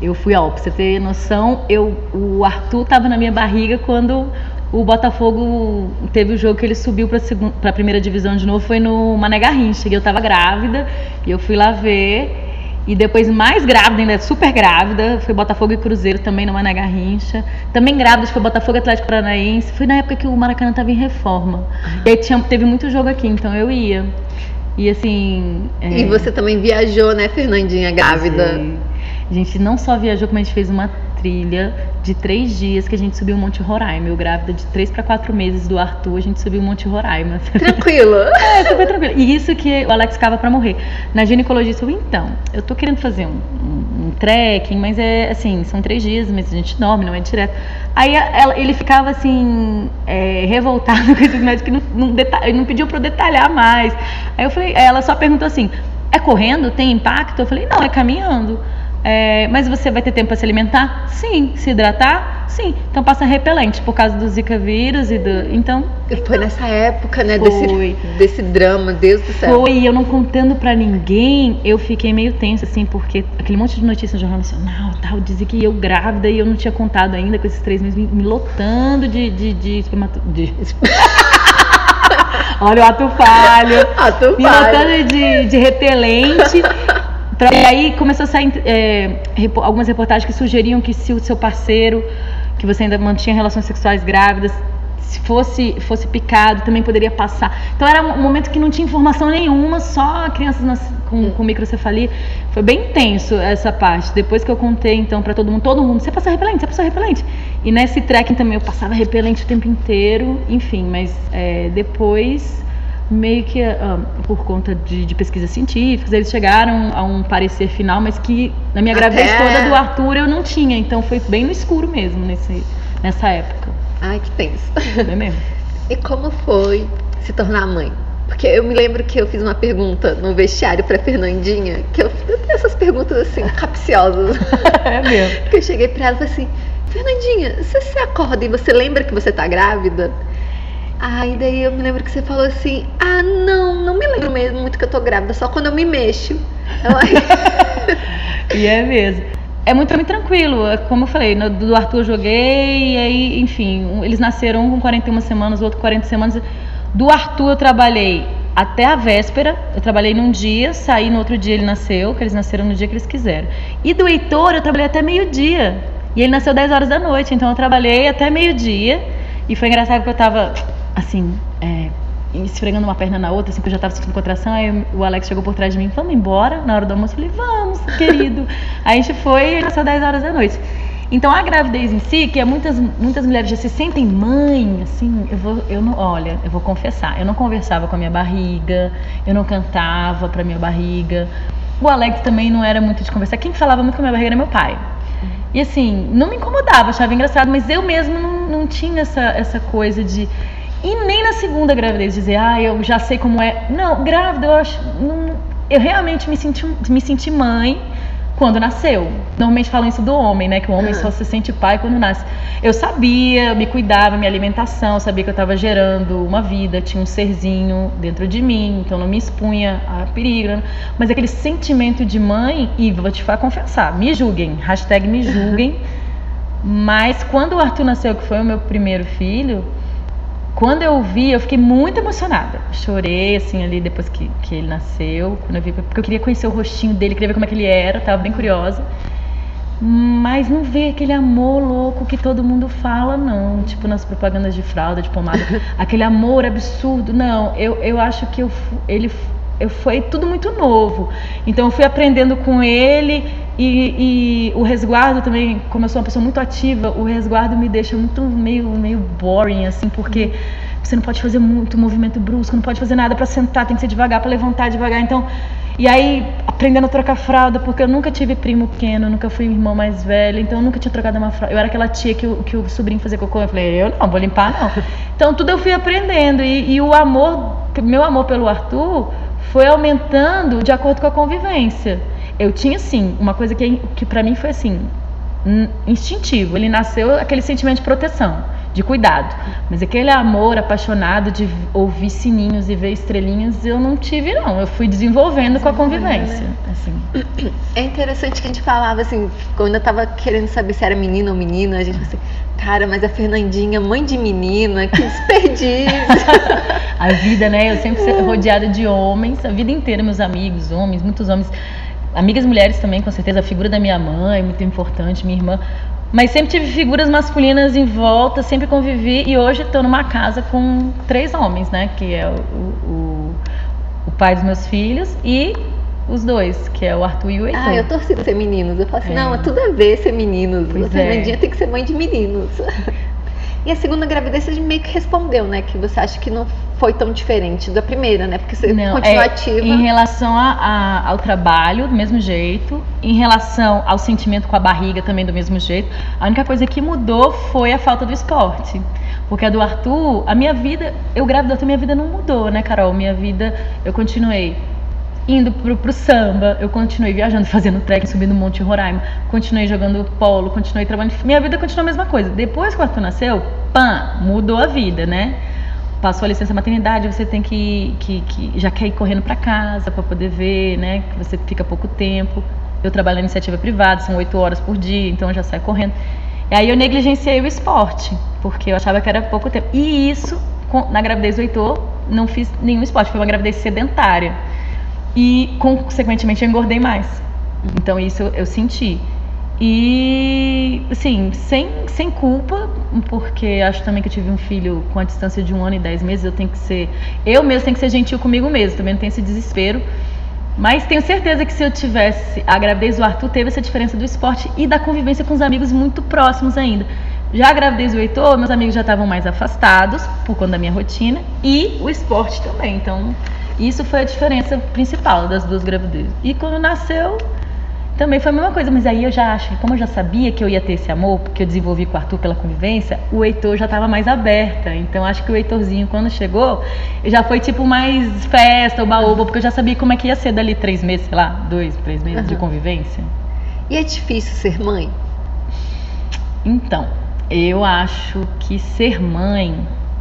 Eu fui, ó, pra você ter noção, eu, o Arthur tava na minha barriga quando o Botafogo teve o jogo que ele subiu pra, segun- pra primeira divisão de novo, foi no Mané Garrincha, e eu tava grávida, e eu fui lá ver, e depois mais grávida, ainda super grávida, foi Botafogo e Cruzeiro também no Mané Garrincha, também grávida, foi Botafogo e Atlético Paranaense, foi na época que o Maracanã tava em reforma, e aí tinha, teve muito jogo aqui, então eu ia. E assim. é, E você também viajou, né, Fernandinha, grávida? Sim. A gente não só viajou, como a gente fez uma trilha de três dias que a gente subiu o Monte Roraima. Eu grávida de três para quatro meses do Arthur, a gente subiu o Monte Roraima. <laughs> Tranquilo. É, super tranquilo. E isso que o Alex ficava pra morrer. Na ginecologista, eu, então, eu tô querendo fazer um, um, um trekking, mas é assim, são três dias, mas a gente dorme, não é direto. Aí ela- ele ficava assim, é, revoltado <laughs> com esses médicos que não, não, não pediu pra eu detalhar mais. Aí eu falei, ela só perguntou assim: é correndo? Tem impacto? Eu falei, não, é caminhando. É, mas você vai ter tempo para se alimentar? Sim. Se hidratar? Sim. Então passa repelente por causa do Zika vírus e do. Então Foi nessa época, né, Foi. desse, desse drama, Deus do céu. Foi, e eu não contando pra ninguém, eu fiquei meio tensa, assim, porque aquele monte de notícias no Jornal Nacional, tal, dizia que eu grávida e eu não tinha contado ainda com esses três meses, me, me lotando de, de, de, espermato- de- <laughs> Olha o ato falho. Tu me faz. lotando de, de repelente. Pra- e aí começou a sair é, algumas reportagens que sugeriam que se o seu parceiro, que você ainda mantinha relações sexuais grávidas, se fosse, fosse picado, também poderia passar. Então era um momento que não tinha informação nenhuma, só crianças nas- com, com microcefalia. Foi bem tenso essa parte. Depois que eu contei, então, pra todo mundo, todo mundo, você passa repelente, você passa repelente. E nesse trekking também eu passava repelente o tempo inteiro, enfim, mas é, depois meio que ah, por conta de, de pesquisas científicas, eles chegaram a um parecer final, mas que na minha Até- gravidez toda do Arthur eu não tinha, então foi bem no escuro mesmo nesse, nessa época. Ai, que tenso. Foi mesmo. <laughs> E como foi se tornar mãe? Porque eu me lembro que eu fiz uma pergunta no vestiário pra Fernandinha, que eu, eu tenho essas perguntas assim, capciosas. <laughs> é mesmo. <laughs> que eu cheguei pra ela e falei assim, Fernandinha, você se acorda e você lembra que você tá grávida? Aí daí eu me lembro que você falou assim, ah não, não me lembro mesmo muito que eu tô grávida, só quando eu me mexo. <laughs> E é mesmo. É muito, muito tranquilo. É Como eu falei, no, do Arthur eu joguei, e aí, enfim, eles nasceram um com 41 semanas, o outro com 40 semanas. Do Arthur eu trabalhei até a véspera. Eu trabalhei num dia, saí no outro dia ele nasceu, que eles nasceram no dia que eles quiseram. E do Heitor eu trabalhei até meio-dia. E ele nasceu 10 horas da noite, então eu trabalhei até meio-dia. E foi engraçado porque eu tava, assim, é, esfregando uma perna na outra, assim, porque eu já tava sentindo contração. Aí o Alex chegou por trás de mim, vamos embora na hora do almoço. Eu falei, vamos, querido. <laughs> aí a gente foi e nasceu 10 horas da noite. Então a gravidez em si, que é muitas, muitas mulheres já se sentem mãe, assim, eu vou, eu não, olha, eu vou confessar, eu não conversava com a minha barriga, eu não cantava para minha barriga. O Alex também não era muito de conversar. Quem falava muito com a minha barriga era meu pai. E assim, não me incomodava, achava engraçado, mas eu mesmo não, não tinha essa, essa coisa de. E nem na segunda gravidez dizer, ah, eu já sei como é. Não, grávida, eu acho. Não, eu realmente me senti, me senti mãe quando nasceu. Normalmente falam isso do homem, né? Que o homem uhum. só se sente pai quando nasce. Eu sabia, me cuidava, minha alimentação, sabia que eu estava gerando uma vida, tinha um serzinho dentro de mim, então não me expunha a perigo. Mas aquele sentimento de mãe, e vou te confessar, me julguem, hashtag me <laughs> julguem. Mas quando o Arthur nasceu, que foi o meu primeiro filho, quando eu vi, eu fiquei muito emocionada. Chorei, assim, ali depois que, que ele nasceu, quando eu vi, porque eu queria conhecer o rostinho dele, queria ver como é que ele era, tava bem curiosa. Mas não ver aquele amor louco que todo mundo fala, não. Tipo, nas propagandas de fralda, de pomada. <laughs> aquele amor absurdo. Não, eu, eu acho que eu, ele eu, foi tudo muito novo. Então eu fui aprendendo com ele e, e, o resguardo também, como eu sou uma pessoa muito ativa, o resguardo me deixa muito meio, meio boring, assim, porque você não pode fazer muito movimento brusco, não pode fazer nada para sentar, tem que ser devagar para levantar devagar. Então, e aí aprendendo a trocar fralda, porque eu nunca tive primo pequeno, nunca fui irmã mais velha, então eu nunca tinha trocado uma fralda. Eu era aquela tia que o, que o sobrinho fazia cocô, eu falei, eu não, vou limpar não. <laughs> Então tudo eu fui aprendendo e, e o amor, meu amor pelo Arthur foi aumentando de acordo com a convivência. Eu tinha sim, uma coisa que, que para mim foi assim, instintivo. Ele nasceu aquele sentimento de proteção, de cuidado. Mas aquele amor apaixonado de ouvir sininhos e ver estrelinhas, eu não tive não. Eu fui desenvolvendo com a convivência. Assim. <clears throat> É interessante que a gente falava assim, quando eu tava querendo saber se era menino ou menina, a gente assim, cara, mas a Fernandinha, mãe de menina, que desperdício. <laughs> a vida, né? Eu sempre fui rodeada de homens, a vida inteira, meus amigos, homens, muitos homens. Amigas mulheres também, com certeza. A figura da minha mãe, muito importante, minha irmã. Mas sempre tive figuras masculinas em volta, sempre convivi. E hoje estou numa casa com três homens, né? Que é o, o, o pai dos meus filhos e os dois, que é o Arthur e o Heitor. Ah, eu torci ser meninos. Eu falo assim, é. não, é tudo a ver ser meninos. Pois Fernandinha é. tem que ser mãe de meninos. <laughs> E a segunda gravidez você meio que respondeu, né? Que você acha que não foi tão diferente da primeira, né? Porque você não, continua é, ativa. Em relação a, a, ao trabalho, do mesmo jeito. Em relação ao sentimento com a barriga, também do mesmo jeito. A única coisa que mudou foi a falta do esporte. Porque a do Arthur, a minha vida, eu grávida, a minha vida não mudou, né, Carol? Minha vida, eu continuei indo pro, pro samba, eu continuei viajando, fazendo trekking, subindo Monte Roraima, continuei jogando polo, continuei trabalhando. Minha vida continuou a mesma coisa. Depois que o Arthur nasceu, pã, mudou a vida, né? Passou a licença maternidade, você tem que, que, que já quer ir correndo para casa para poder ver, né? Que você fica pouco tempo. Eu trabalho na iniciativa privada, são oito horas por dia, então já saio correndo. E aí eu negligenciei o esporte, porque eu achava que era pouco tempo. E isso, na gravidez do Heitor, não fiz nenhum esporte, foi uma gravidez sedentária e consequentemente eu engordei mais. Então isso eu, senti. E, assim, sem, sem culpa, porque acho também que eu tive um filho com a distância de um ano e dez meses, eu tenho que ser. Eu mesmo tenho que ser gentil comigo mesmo, também não tenho esse desespero. Mas tenho certeza que se eu tivesse. A gravidez do Arthur teve essa diferença do esporte e da convivência com os amigos muito próximos ainda. Já a gravidez do Heitor, meus amigos já estavam mais afastados por conta da minha rotina e o esporte também. Então, isso foi a diferença principal das duas gravidezes. E quando nasceu, também foi a mesma coisa, mas aí eu já acho que, como eu já sabia que eu ia ter esse amor, porque eu desenvolvi com o Arthur pela convivência, o Heitor já estava mais aberta. Então acho que o Heitorzinho, quando chegou, já foi tipo mais festa, o baúba, porque eu já sabia como é que ia ser dali três meses, sei lá, dois, três meses uhum. de convivência. E é difícil ser mãe? Então, eu acho que ser mãe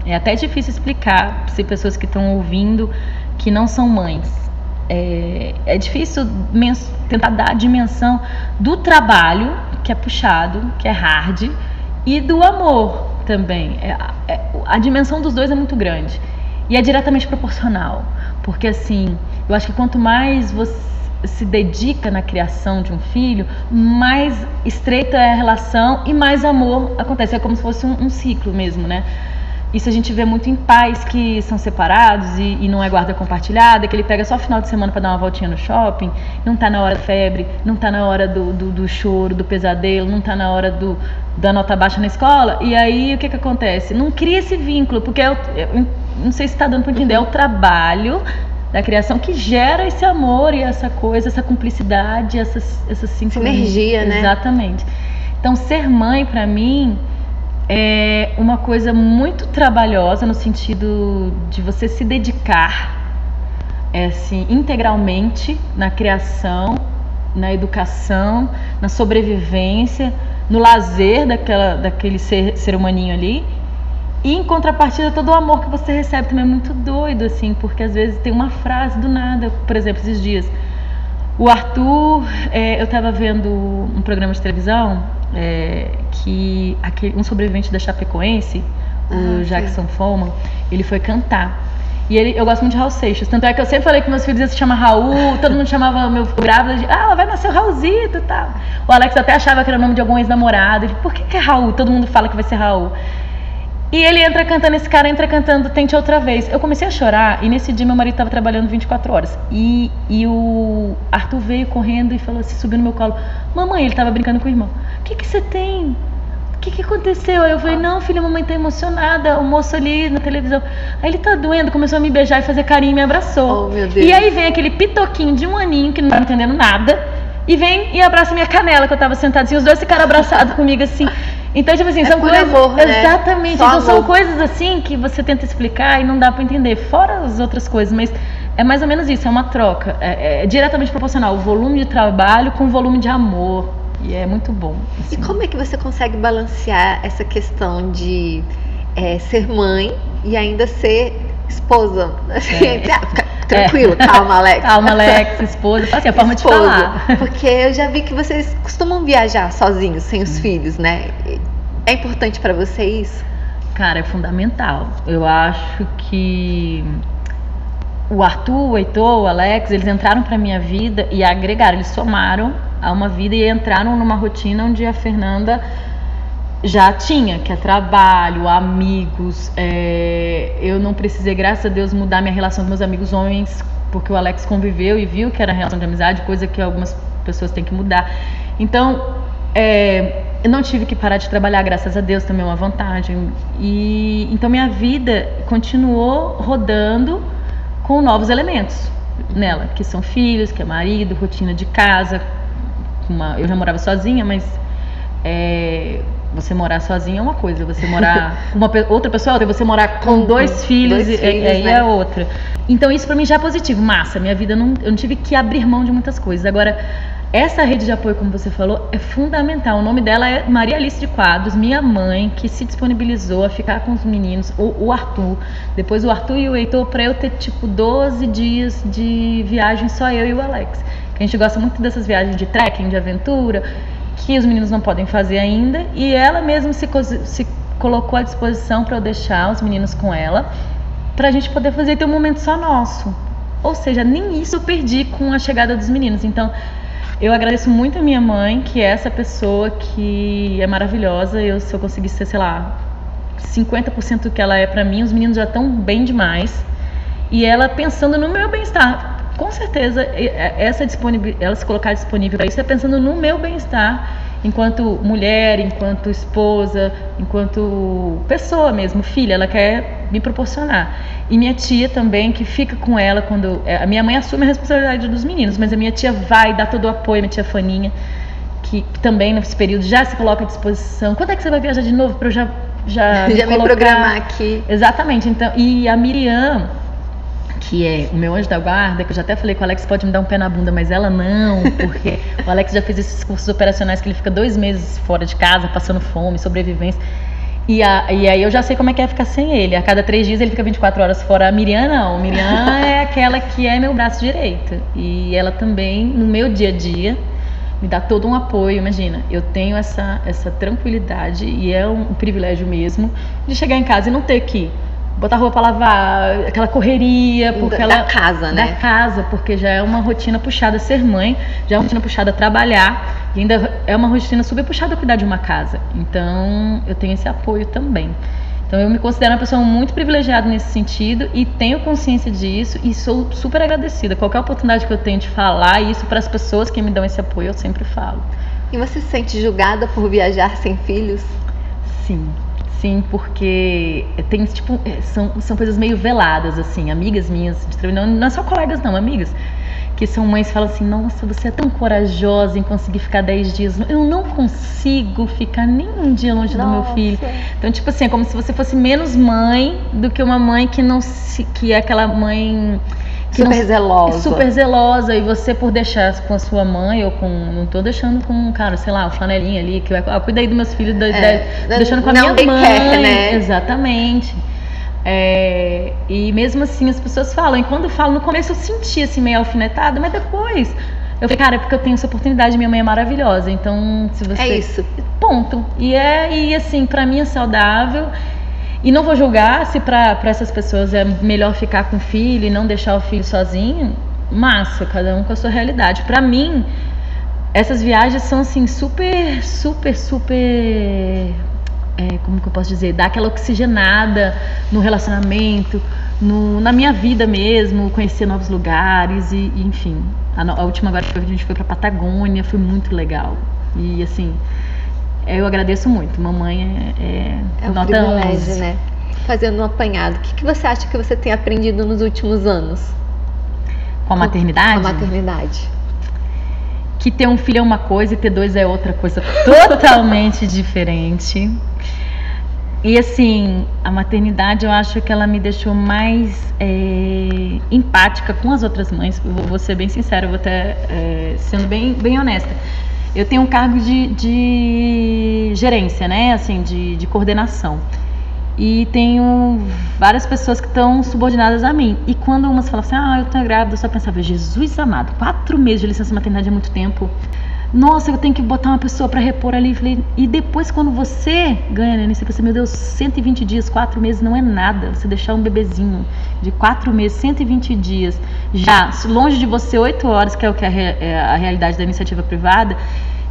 é até difícil explicar se pessoas que estão ouvindo que não são mães. É, é difícil tentar dar a dimensão do trabalho, que é puxado, que é hard, e do amor também. É, é, a dimensão dos dois é muito grande. E é diretamente proporcional. Porque, assim, eu acho que quanto mais você se dedica na criação de um filho, mais estreita é a relação e mais amor acontece. É como se fosse um, um ciclo mesmo, né? Isso a gente vê muito em pais que são separados e, e não é guarda compartilhada, que ele pega só final de semana para dar uma voltinha no shopping, não tá na hora da febre, não tá na hora do, do, do choro, do pesadelo, não tá na hora do, da nota baixa na escola. E aí o que que acontece? Não cria esse vínculo, porque é o, é, não sei se está dando para entender, é o trabalho da criação que gera esse amor e essa coisa, essa cumplicidade, essas, essas cinco Sinergia, né? Exatamente. Então, ser mãe, para mim, é uma coisa muito trabalhosa no sentido de você se dedicar é, assim, integralmente na criação, na educação, na sobrevivência, no lazer daquela, daquele ser, ser humaninho ali. E em contrapartida, todo o amor que você recebe também é muito doido, assim, porque às vezes tem uma frase do nada, por exemplo, esses dias. O Arthur, é, eu estava vendo um programa de televisão é, que aquele, um sobrevivente da Chapecoense, o ah, Jackson Foman, ele foi cantar. E ele, eu gosto muito de Raul Seixas. Tanto é que eu sempre falei que meus filhos iam se chamar Raul, todo mundo chamava meu grávida de, ah, ela vai nascer o Raulzito e tal. O Alex até achava que era o nome de algum ex-namorado. Por que, que é Raul? Todo mundo fala que vai ser Raul. E ele entra cantando, esse cara entra cantando Tente Outra Vez. Eu comecei a chorar e nesse dia meu marido estava trabalhando 24 horas. E, e o Arthur veio correndo e falou assim, subiu no meu colo. Mamãe, ele estava brincando com o irmão. O que, que você tem? O que, que aconteceu? Aí eu falei, não, filha, mamãe tá emocionada, o moço ali na televisão. Aí ele tá doendo, começou a me beijar e fazer carinho e me abraçou. Oh, meu Deus. E aí vem aquele pitoquinho de um aninho que não tá entendendo nada. E vem e abraça minha canela, que eu tava sentada assim, os dois ficaram abraçados comigo assim. Então, tipo assim, é são coisas. Amor, né? Exatamente. Só então amor. são coisas assim que você tenta explicar e não dá para entender. Fora as outras coisas, mas é mais ou menos isso, é uma troca. É, é diretamente proporcional o volume de trabalho com o volume de amor. E é muito bom. Assim. E como é que você consegue balancear essa questão de é, ser mãe e ainda ser esposa? É. <laughs> tranquilo, calma, Alex. <laughs> Calma, Alex, esposa. Assim, a forma de Esposa. falar. Porque eu já vi que vocês costumam viajar sozinhos, sem os filhos, né? É importante pra você isso? Cara, é fundamental. Eu acho que o Arthur, o Heitor, o Alex, eles entraram pra minha vida e agregaram, eles somaram a uma vida e entraram numa rotina onde a Fernanda já tinha, que é trabalho, amigos. é, Eu não precisei, graças a Deus, mudar minha relação com meus amigos homens, porque o Alex conviveu e viu que era relação de amizade, coisa que algumas pessoas têm que mudar. Então, é, eu não tive que parar de trabalhar, graças a Deus, também é uma vantagem. E então minha vida continuou rodando com novos elementos nela, que são filhos, que é marido, rotina de casa. Uma, eu já morava sozinha, mas é, você morar sozinha é uma coisa, você morar <laughs> com uma pe- outra pessoa é outra, você morar com Com dois filhos, dois e- e- filhos, aí né? é outra. Então isso pra mim já é positivo, massa. Minha vida não, eu não tive que abrir mão de muitas coisas. Agora essa rede de apoio, como você falou, é fundamental. O nome dela é Maria Alice de Quadros, minha mãe, que se disponibilizou a ficar com os meninos, o, o Arthur. Depois o Arthur e o Heitor, pra eu ter tipo 12 dias de viagem, só eu e o Alex. Que a gente gosta muito dessas viagens de trekking, de aventura, que os meninos não podem fazer ainda. E ela mesma se, se colocou à disposição para eu deixar os meninos com ela, pra gente poder fazer ter um momento só nosso. Ou seja, nem isso eu perdi com a chegada dos meninos. Então, eu agradeço muito a minha mãe, que é essa pessoa que é maravilhosa. Eu, se eu conseguir ser, sei lá, 50% do que ela é pra mim, os meninos já estão bem demais. E ela pensando no meu bem-estar. Com certeza, e- essa ela se colocar disponível para isso é pensando no meu bem-estar enquanto mulher, enquanto esposa, enquanto pessoa mesmo, filha, ela quer me proporcionar. E minha tia também, que fica com ela quando. é, A minha mãe assume a responsabilidade dos meninos, mas a minha tia vai dar todo o apoio, minha tia Faninha, que também nesse período já se coloca à disposição. Quando é que você vai viajar de novo para eu já. Já, <laughs> Já me colocar- programar aqui. Exatamente. Então, e a Miriam, que é o meu anjo da guarda, que eu já até falei que o Alex pode me dar um pé na bunda, mas ela não, porque <laughs> o Alex já fez esses cursos operacionais que ele fica dois meses fora de casa, passando fome, sobrevivência. E, a- e aí eu já sei como é que é ficar sem ele. A cada três dias ele fica 24 horas fora. A Miriam não. A Miriam <laughs> é aquela que é meu braço direito. E ela também, no meu dia a dia, me dá todo um apoio. Imagina, eu tenho essa, essa tranquilidade e é um privilégio mesmo de chegar em casa e não ter que botar roupa pra lavar, aquela correria, porque Da- ela da casa, da né? casa, porque já é uma rotina puxada ser mãe, já é uma rotina puxada trabalhar e ainda é uma rotina super puxada cuidar de uma casa. Então, eu tenho esse apoio também. Então eu me considero uma pessoa muito privilegiada nesse sentido e tenho consciência disso e sou super agradecida. Qualquer oportunidade que eu tenho de falar isso para as pessoas que me dão esse apoio, eu sempre falo. E você se sente julgada por viajar sem filhos? Sim. Sim, porque tem tipo são, são coisas meio veladas assim, amigas minhas de não, não é só colegas não, amigas que são mães que falam assim: Nossa, você é tão corajosa em conseguir ficar 10 dias. Eu não consigo ficar nem um dia longe Nossa. do meu filho. Então, tipo assim, é como se você fosse menos mãe do que uma mãe que não se, que é aquela mãe super zelosa. Super zelosa. E você, por deixar com a sua mãe, ou com. Não tô deixando com, cara, sei lá, o flanelinha ali, que vai. Ah, cuida aí dos meus filhos, é, da, deixando com a minha mãe. Quer, né? Exatamente. É, e mesmo assim as pessoas falam, e quando eu falo no começo eu senti assim meio alfinetada, mas depois eu falei, cara, é porque eu tenho essa oportunidade, minha mãe é maravilhosa, então se você. É isso. Ponto. E é, e assim, para mim é saudável. E não vou julgar se para essas pessoas é melhor ficar com o filho e não deixar o filho sozinho. Massa, cada um com a sua realidade. Para mim, essas viagens são assim super, super, super é, como que eu posso dizer, dar aquela oxigenada no relacionamento, no, na minha vida mesmo, conhecer novos lugares e, e enfim. A, a, última agora a gente foi para Patagônia, foi muito legal. E assim, eu agradeço muito. Mamãe é, é, é um nota privilégio, 11. né? Fazendo um apanhado, o que, que você acha que você tem aprendido nos últimos anos? Com a maternidade? Com a maternidade que ter um filho é uma coisa e ter dois é outra coisa <laughs> totalmente diferente. E assim, a maternidade eu acho que ela me deixou mais é, empática com as outras mães. Eu vou ser bem sincera, vou até é, sendo bem, bem honesta. Eu tenho um cargo de, de gerência, né? Assim, de, de coordenação e tenho várias pessoas que estão subordinadas a mim. E quando umas falam assim, ah, eu tô grávida, eu só pensava, Jesus amado, quatro meses de licença maternidade é muito tempo. Nossa, eu tenho que botar uma pessoa para repor ali. E depois, quando você ganha neném, você pensa, meu Deus, 120 dias, quatro meses não é nada. Você deixar um bebezinho de quatro meses, 120 dias, já longe de você, oito horas, que é o que é a é realidade da iniciativa privada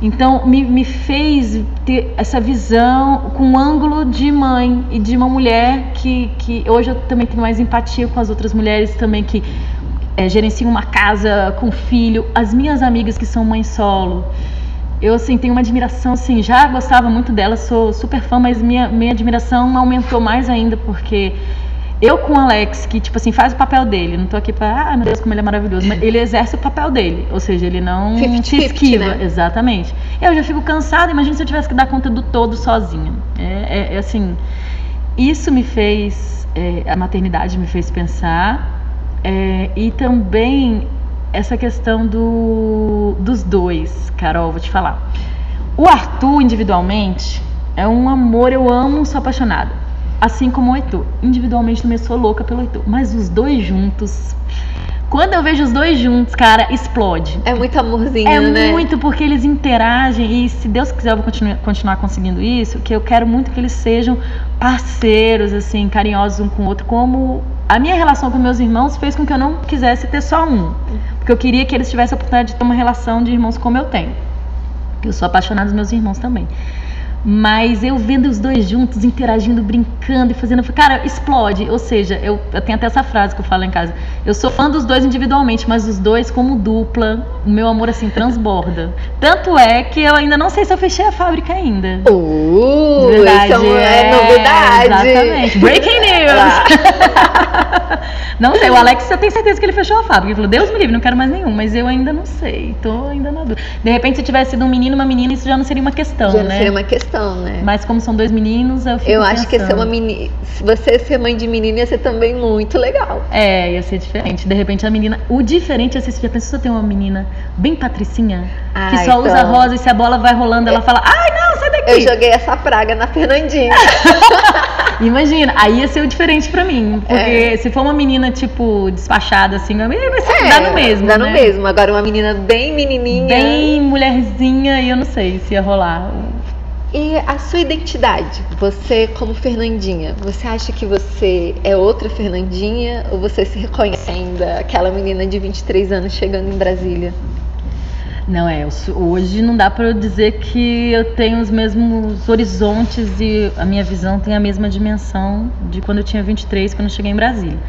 então, me, me fez ter essa visão com um ângulo de mãe e de uma mulher que, que hoje eu também tenho mais empatia com as outras mulheres também que é, gerenciam uma casa com filho. As minhas amigas que são mães solo, eu assim tenho uma admiração assim, já gostava muito delas, sou super fã, mas minha, minha admiração aumentou mais ainda porque eu com o Alex, que, tipo assim, faz o papel dele, não tô aqui pra, ah, meu Deus, como ele é maravilhoso, mas ele exerce o papel dele, ou seja, ele não 50, te esquiva. Né? Exatamente. Eu já fico cansada, imagina se eu tivesse que dar conta do todo sozinha. É, é, é assim, isso me fez, é, a maternidade me fez pensar, é, e também essa questão do, dos dois, Carol, vou te falar. O Arthur, individualmente, é um amor, eu amo, sou apaixonada Assim como o Heitor. Individualmente também sou louca pelo Heitor. Mas os dois juntos. Quando eu vejo os dois juntos, cara, explode. É muito amorzinho, é né? É muito porque eles interagem e se Deus quiser eu vou continuar, continuar conseguindo isso, que eu quero muito que eles sejam parceiros, assim, carinhosos um com o outro, como a minha relação com meus irmãos fez com que eu não quisesse ter só um. Porque eu queria que eles tivessem a oportunidade de ter uma relação de irmãos como eu tenho. Eu sou apaixonada dos meus irmãos também. Mas eu vendo os dois juntos, interagindo, brincando e fazendo. Cara, explode. Ou seja, eu, eu, tenho até essa frase que eu falo em casa. Eu sou fã dos dois individualmente, mas os dois, como dupla, o meu amor assim transborda. Tanto é que eu ainda não sei se eu fechei a fábrica ainda. Uh, verdade, isso é, é novidade. Exatamente. Breaking news! <laughs> não sei, o Alex, eu tenho certeza que ele fechou a fábrica. Ele falou, Deus me livre, não quero mais nenhum, mas eu ainda não sei. Tô ainda na dúvida. De repente, se tivesse sido um menino e uma menina, isso já não seria uma questão, já né? Não seria uma questão questão, né? Mas como são dois meninos, eu fico Eu acho pensando. que ser uma menina, se você ser mãe de menina ia ser também muito legal. É, ia ser diferente. De repente a menina, o diferente é se você já pensou se uma menina bem patricinha, ah, que só então... usa rosa e se a bola vai rolando, ela fala: "Ai, não, sai daqui". Eu joguei essa praga na Fernandinha. <laughs> Imagina, aí ia ser o diferente pra mim. Porque é. se for uma menina, tipo, despachada, assim, vai ser, é, dá no mesmo. Dá né? no mesmo. Agora, uma menina bem menininha. Bem mulherzinha, eu não sei se ia rolar. E a sua identidade, você como Fernandinha, você acha que você é outra Fernandinha ou você se reconhece ainda aquela menina de 23 anos chegando em Brasília? Não é, hoje não dá para eu dizer que eu tenho os mesmos horizontes e a minha visão tem a mesma dimensão de quando eu tinha 23, quando eu cheguei em Brasília.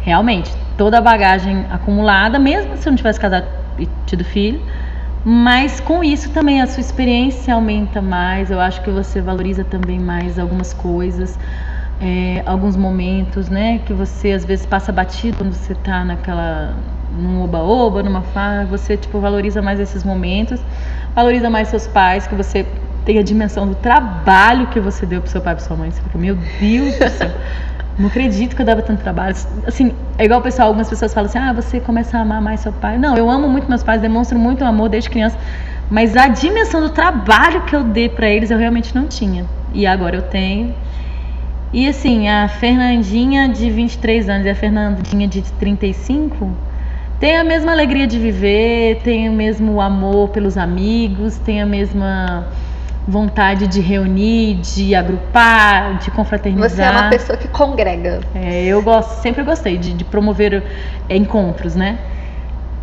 Realmente, toda a bagagem acumulada, mesmo se eu não tivesse casado e tido filho, mas com isso também a sua experiência aumenta mais. Eu acho que você valoriza também mais algumas coisas, é, alguns momentos, né? Que você às vezes passa batido quando você está naquela num oba-oba, numa farra, você tipo valoriza mais esses momentos, valoriza mais seus pais, que você tem a dimensão do trabalho que você deu pro seu pai e pra sua mãe. Você fica, meu Deus do céu, não acredito que eu dava tanto trabalho. Assim, é igual o pessoal, algumas pessoas falam assim, ah, você começa a amar mais seu pai. Não, eu amo muito meus pais, demonstro muito amor desde criança, mas a dimensão do trabalho que eu dei para eles eu realmente não tinha. E agora eu tenho. E assim, a Fernandinha de 23 anos e a Fernandinha de 35 tem a mesma alegria de viver, tem o mesmo amor pelos amigos, tem a mesma vontade de reunir, de agrupar, de confraternizar. Você é uma pessoa que congrega. É, eu gosto, sempre gostei de, de promover é, encontros, né?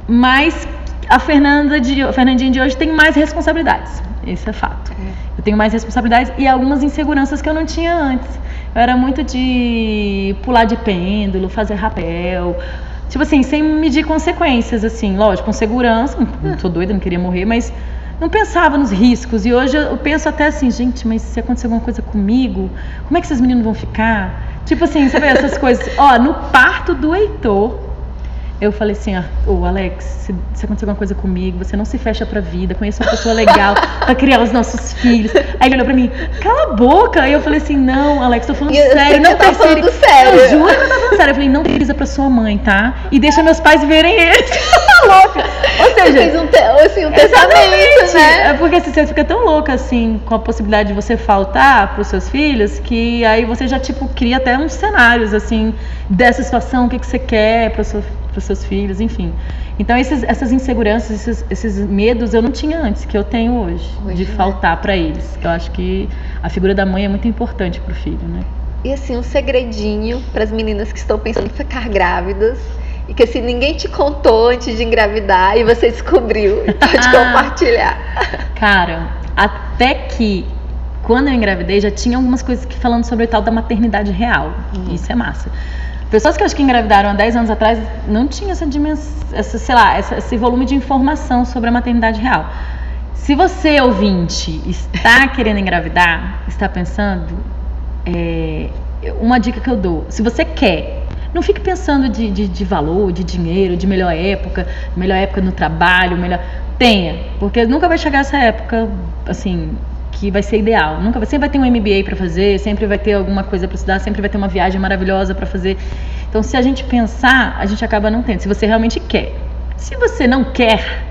Mas a Fernanda de, a Fernandinha de hoje tem mais responsabilidades. Esse é fato. É. Eu tenho mais responsabilidades e algumas inseguranças que eu não tinha antes. Eu era muito de pular de pêndulo, fazer rapel, Tipo assim, sem medir consequências, assim, lógico, com segurança, não sou doida, não queria morrer, mas não pensava nos riscos. E hoje eu penso até assim, gente, mas se acontecer alguma coisa comigo, como é que esses meninos vão ficar? Tipo assim, sabe essas coisas? Ó, no parto do Heitor, eu falei assim, ah, ô Alex, se, se, acontecer alguma coisa comigo, você não se fecha pra vida, conheça uma pessoa legal <laughs> pra criar os nossos filhos. Aí ele olhou pra mim, cala a boca. Aí eu falei assim, não, Alex, tô falando e sério, não tá falando sério. Eu juro que eu tô falando sério. Eu falei, não precisa pra sua mãe, tá? E deixa meus pais verem eles. tá <laughs> louca. Ou seja, fez um, te, assim, um testamento, né? É porque assim, você fica tão louca assim com a possibilidade de você faltar pros seus filhos que aí você já tipo cria até uns cenários assim dessa situação, o que, que você quer pro seu para os seus filhos, enfim. Então esses, essas inseguranças, esses, esses, medos eu não tinha antes, que eu tenho hoje, hoje de né? faltar para eles. Eu acho que a figura da mãe é muito importante para o filho, né? E assim, um segredinho para as meninas que estão pensando em ficar grávidas e que assim ninguém te contou antes de engravidar e você descobriu e pode <laughs> compartilhar. Cara, até que quando eu engravidei já tinha algumas coisas que falando sobre o tal da maternidade real. Uhum. Isso é massa. Pessoas que acho que engravidaram há 10 anos atrás não tinham essa dimensão, essa, sei lá, essa, esse volume de informação sobre a maternidade real. Se você, ouvinte, está <laughs> querendo engravidar, está pensando, é, uma dica que eu dou: se você quer, não fique pensando de, de, de, valor, de dinheiro, de melhor época, melhor época no trabalho, melhor. Tenha, porque nunca vai chegar essa época, assim, que vai ser ideal. Nunca vai, sempre vai ter um MBA para fazer, sempre vai ter alguma coisa para estudar, sempre vai ter uma viagem maravilhosa para fazer. Então, se a gente pensar, a gente acaba não tendo. Se você realmente quer. Se você não quer,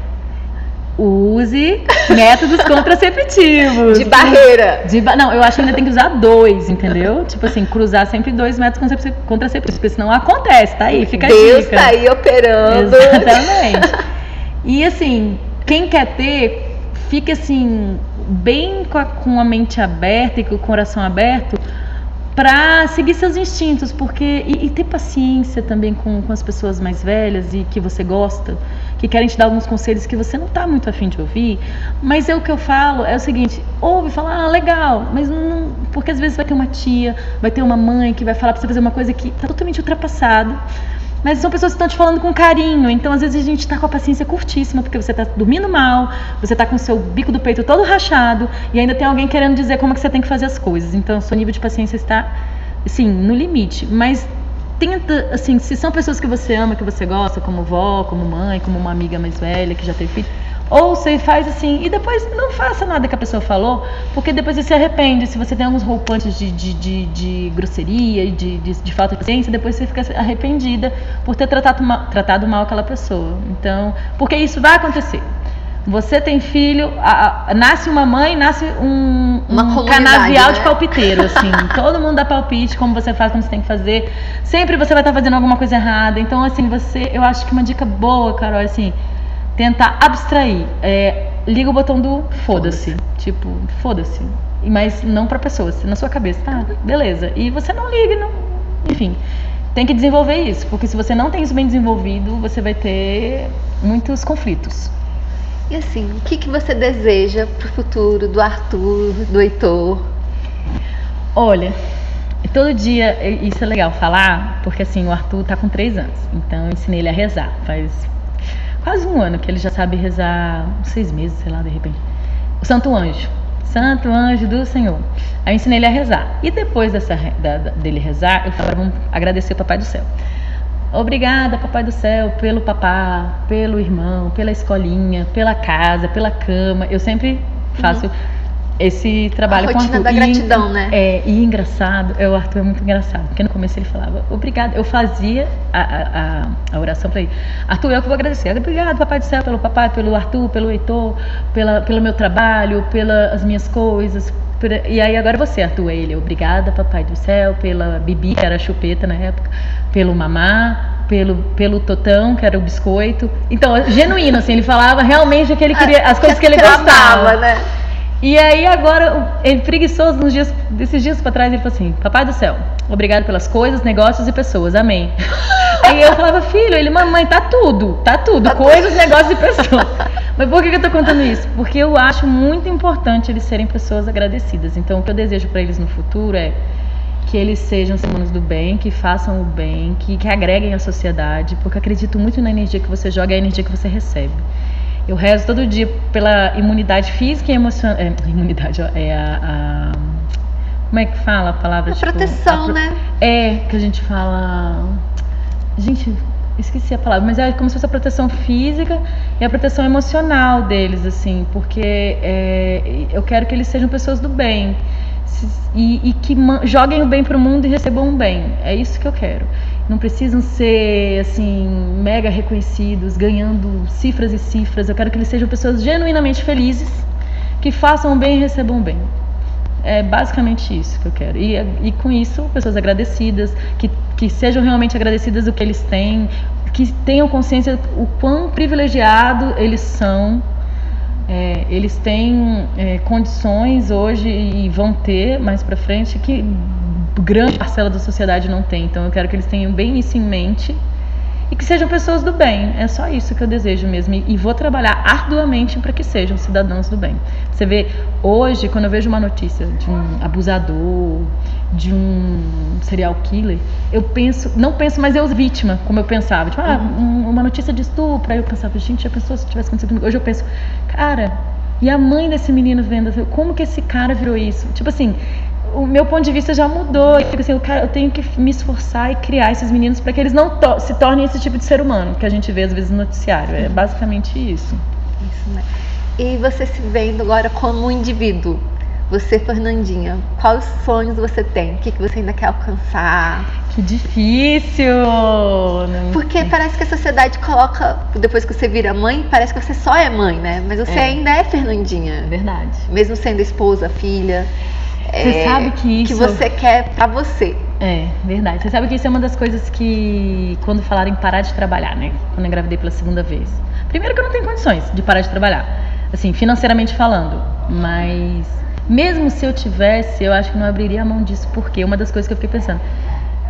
use <laughs> métodos contraceptivos. De barreira. De ba... Não, eu acho que ainda tem que usar dois, entendeu? <laughs> Tipo assim, cruzar sempre dois métodos contraceptivos, porque senão acontece, tá aí, fica Deus a dica. tá aí operando. Exatamente. E assim, quem quer ter, fique assim, bem com a, com a mente aberta e com o coração aberto para seguir seus instintos, porque e, e, ter paciência também com, com as pessoas mais velhas e que você gosta, que querem te dar alguns conselhos que você não está muito afim de ouvir. Mas é o que eu falo é o seguinte: ouve, fala, ah, legal, mas não, porque às vezes vai ter uma tia, vai ter uma mãe que vai falar para você fazer uma coisa que está totalmente ultrapassado. Mas são pessoas que estão te falando com carinho. Então, às vezes, a gente está com a paciência curtíssima, porque você está dormindo mal, você está com o seu bico do peito todo rachado, e ainda tem alguém querendo dizer como é que você tem que fazer as coisas. Então, o seu nível de paciência está, assim, no limite. Mas tenta, assim, se são pessoas que você ama, que você gosta, como vó, como mãe, como uma amiga mais velha que já teve filho, ou você faz assim, e depois não faça nada que a pessoa falou, porque depois você se arrepende. Se você tem alguns roupantes de, de, de, de grosseria e de, de, de, falta de paciência, depois você fica arrependida por ter tratado mal, tratado mal aquela pessoa. Então, porque isso vai acontecer. Você tem filho, a, a, nasce uma mãe, nasce um, um canavial né? de palpiteiro, assim. <laughs> todo mundo dá palpite, como você faz, como você tem que fazer. Sempre você vai estar fazendo alguma coisa errada. Então, assim, você, eu acho que uma dica boa, Carol, é assim, tentar abstrair. É, liga o botão do foda-se. Foda tipo, foda-se. Mas não pra pessoa, na sua cabeça, tá? Beleza. E você não liga, não. Enfim. Tem que desenvolver isso, porque se você não tem isso bem desenvolvido, você vai ter muitos conflitos. E assim, o que, que você deseja pro futuro do Arthur, do Heitor? Olha, todo dia, isso é legal falar, porque assim, o Arthur tá com três anos, então eu ensinei ele a rezar. Faz quase um ano que ele já sabe rezar, seis meses, sei lá, de repente. O Santo Anjo. Santo Anjo do Senhor. Aí eu ensinei ele a rezar. E depois dessa, da, dele rezar, eu falei, vamos agradecer o Papai do Céu. Obrigada, Papai do Céu, pelo papá, pelo irmão, pela escolinha, pela casa, pela cama. Eu sempre faço uhum. Esse trabalho a com Arthur. da gratidão, e, né? É, e engraçado, é, o Arthur é muito engraçado, porque no começo ele falava, obrigada. Eu fazia a, a, a oração para ele. Arthur, eu que vou agradecer. Obrigado, Papai do Céu, pelo papai, pelo Arthur, pelo Heitor, pela, pelo meu trabalho, pelas minhas coisas, e aí agora você, Arthur, ele, obrigada, papai do céu, pela Bibi, que era chupeta na época, pelo mamá, pelo, pelo totão, que era o biscoito. Então, genuíno, assim, ele falava realmente que ele queria, as coisas que ele gostava. né? E aí agora, ele preguiçoso nos dias, desses dias para trás, ele falou assim, papai do céu, obrigado pelas coisas, negócios e pessoas, amém. aí <laughs> eu falava, filho, ele, mamãe, tá tudo, tá tudo, tá coisas, tudo. negócios e <laughs> pessoas. Mas por que, que eu tô contando isso? Porque eu acho muito importante eles serem pessoas agradecidas. Então, o que eu desejo para eles no futuro é que eles sejam humanos do bem, que façam o bem, que, que agreguem à sociedade, porque acredito muito na energia que você joga e a energia que você recebe. Eu rezo todo dia pela imunidade física e emocional. É, <laughs> imunidade, ó, é a, a, Como é que fala a palavra? A tipo, proteção, a né? É, que a gente fala. Gente, esqueci a palavra, mas é como se fosse a proteção física e a proteção emocional deles, assim, porque é, eu quero que eles sejam pessoas do bem e, e que joguem o bem para o mundo e recebam o bem. É isso que eu quero. Não precisam ser assim mega reconhecidos, ganhando cifras e cifras. Eu quero que eles sejam pessoas genuinamente felizes, que façam bem e recebam bem. É basicamente isso que eu quero. E, e com isso, pessoas agradecidas, que, que sejam realmente agradecidas do que eles têm, que tenham consciência o quão privilegiado eles são é, eles têm é, condições hoje e vão ter mais para frente que grande parcela da sociedade não tem. Então eu quero que eles tenham bem isso em mente e que sejam pessoas do bem. É só isso que eu desejo mesmo. E, e vou trabalhar arduamente para que sejam cidadãos do bem. Você vê, hoje, quando eu vejo uma notícia de um abusador, de um serial killer, eu penso, não penso mais eu vítima, como eu pensava. Tipo, ah, um, uma notícia de estupro. Aí eu pensava, gente, já pensou se tivesse acontecido comigo? Hoje eu penso, cara, e a mãe desse menino vendo, como que esse cara virou isso? Tipo assim, o meu ponto de vista já mudou. Eu, assim, eu tenho que me esforçar e criar esses meninos para que eles não to se tornem esse tipo de ser humano que a gente vê às vezes no noticiário. É basicamente isso. Isso, né? E você se vendo agora como um indivíduo? Você, Fernandinha, quais sonhos você tem? O que, que você ainda quer alcançar? Que difícil! Porque parece que a sociedade coloca, depois que você vira mãe, parece que você só é mãe, né? Mas você é. ainda é Fernandinha. Verdade. Mesmo sendo esposa, filha. Você é, sabe que isso. Que você quer pra você. É, verdade. Você sabe que isso é uma das coisas que, quando falaram em parar de trabalhar, né? Quando eu engravidei pela segunda vez. Primeiro que eu não tenho condições de parar de trabalhar. Assim, financeiramente falando. Mas, mesmo se eu tivesse, eu acho que não abriria a mão disso. Porque uma das coisas que eu fiquei pensando.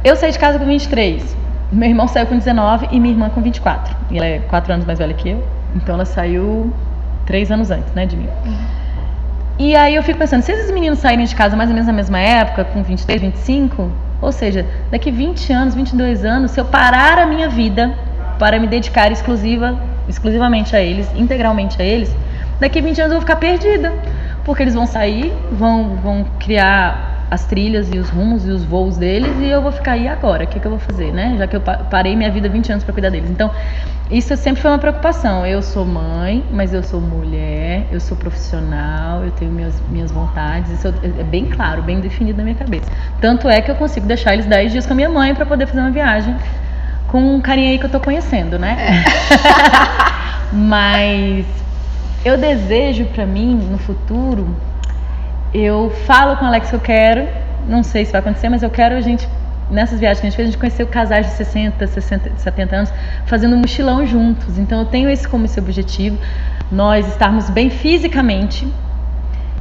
Eu saí de casa com 23. Meu irmão saiu com 19 e minha irmã com 24. E ela é 4 anos mais velha que eu. Então ela saiu 3 anos antes, né, de mim. Uhum. E aí eu fico pensando, se esses meninos saírem de casa mais ou menos na mesma época, com 23, 25, ou seja, daqui 20 anos, 22 anos, se eu parar a minha vida para me dedicar exclusiva, exclusivamente a eles, integralmente a eles, daqui 20 anos eu vou ficar perdida. Porque eles vão sair, vão, vão criar as trilhas e os rumos e os voos deles e eu vou ficar aí agora. O que, que eu vou fazer, né? Já que eu parei minha vida 20 anos para cuidar deles. Então, isso sempre foi uma preocupação. Eu sou mãe, mas eu sou mulher, eu sou profissional, eu tenho minhas, minhas vontades. Isso é bem claro, bem definido na minha cabeça. Tanto é que eu consigo deixar eles 10 dias com a minha mãe para poder fazer uma viagem com um carinha aí que eu tô conhecendo, né? É. <laughs> mas eu desejo para mim no futuro eu falo com o Alex que eu quero, não sei se vai acontecer, mas eu quero a gente, nessas viagens que a gente fez, a gente conheceu casais de 60, 60, 70 anos fazendo um mochilão juntos. Então eu tenho esse como esse objetivo, nós estarmos bem fisicamente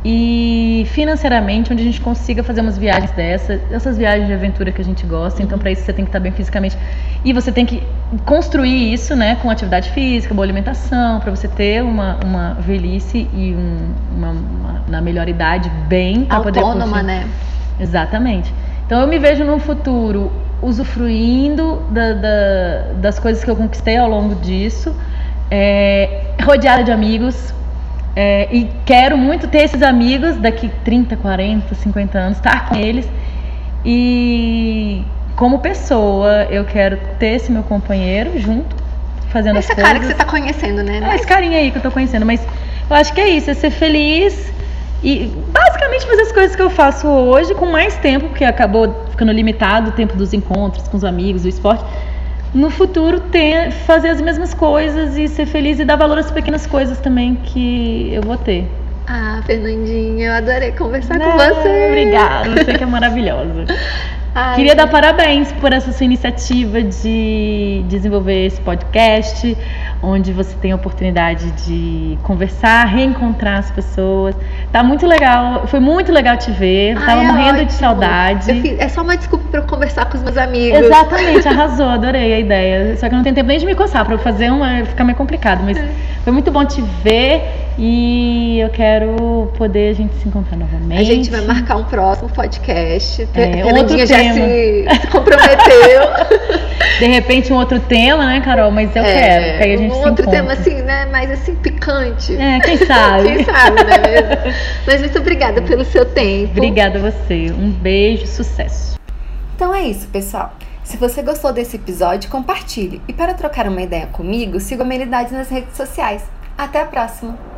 e financeiramente, onde a gente consiga fazer umas viagens dessas, essas viagens de aventura que a gente gosta. Então, para isso você tem que estar bem fisicamente e você tem que construir isso, né, com atividade física, boa alimentação, para você ter uma, uma velhice e um, uma, uma, na melhor idade bem para poder Autônoma, né? Exatamente. Então eu me vejo num futuro usufruindo da, da, das coisas que eu conquistei ao longo disso, é, rodeada de amigos. É, e quero muito ter esses amigos daqui 30, 40, 50 anos, estar com eles. E como pessoa, eu quero ter esse meu companheiro junto, fazendo Essa as cara que coisas. você tá conhecendo, né? É esse carinha aí que eu tô conhecendo, mas eu acho que é isso, é ser feliz e basicamente fazer as coisas que eu faço hoje com mais tempo, porque acabou ficando limitado o tempo dos encontros com os amigos, do esporte. No futuro, ter, fazer as mesmas coisas e ser feliz e dar valor às pequenas coisas também que eu vou ter. Ah, Fernandinha, eu adorei conversar com Ah, você. Obrigada, você que é <laughs> maravilhosa. Ai, Queria dar parabéns por essa sua iniciativa de desenvolver esse podcast, onde você tem a oportunidade de conversar, reencontrar as pessoas. Tá muito legal, foi muito legal te ver. ai, Tava é morrendo de ótimo. saudade. Eu fiz- é só uma desculpa pra eu conversar com os meus amigos. Exatamente, arrasou, <laughs> adorei a ideia. Só que eu não tenho tempo nem de me coçar para fazer uma, ficar meio complicado, mas É. foi muito bom te ver e eu quero poder a gente se encontrar novamente. A gente vai marcar um próximo podcast. É, Fernandinha outro já tema. se, se comprometeu. <laughs> De repente um outro tema, né, Carol? Mas eu quero, que aí a gente um se outro encontra. tema assim, né? Mais assim, picante. É, quem sabe? Quem sabe, né? <laughs> mesmo? Mas muito obrigada pelo seu tempo. Obrigada a você. Um beijo, sucesso. Então é isso, pessoal. Se você gostou desse episódio, compartilhe. E para trocar uma ideia comigo, siga a Amenidades nas redes sociais. Até a próxima!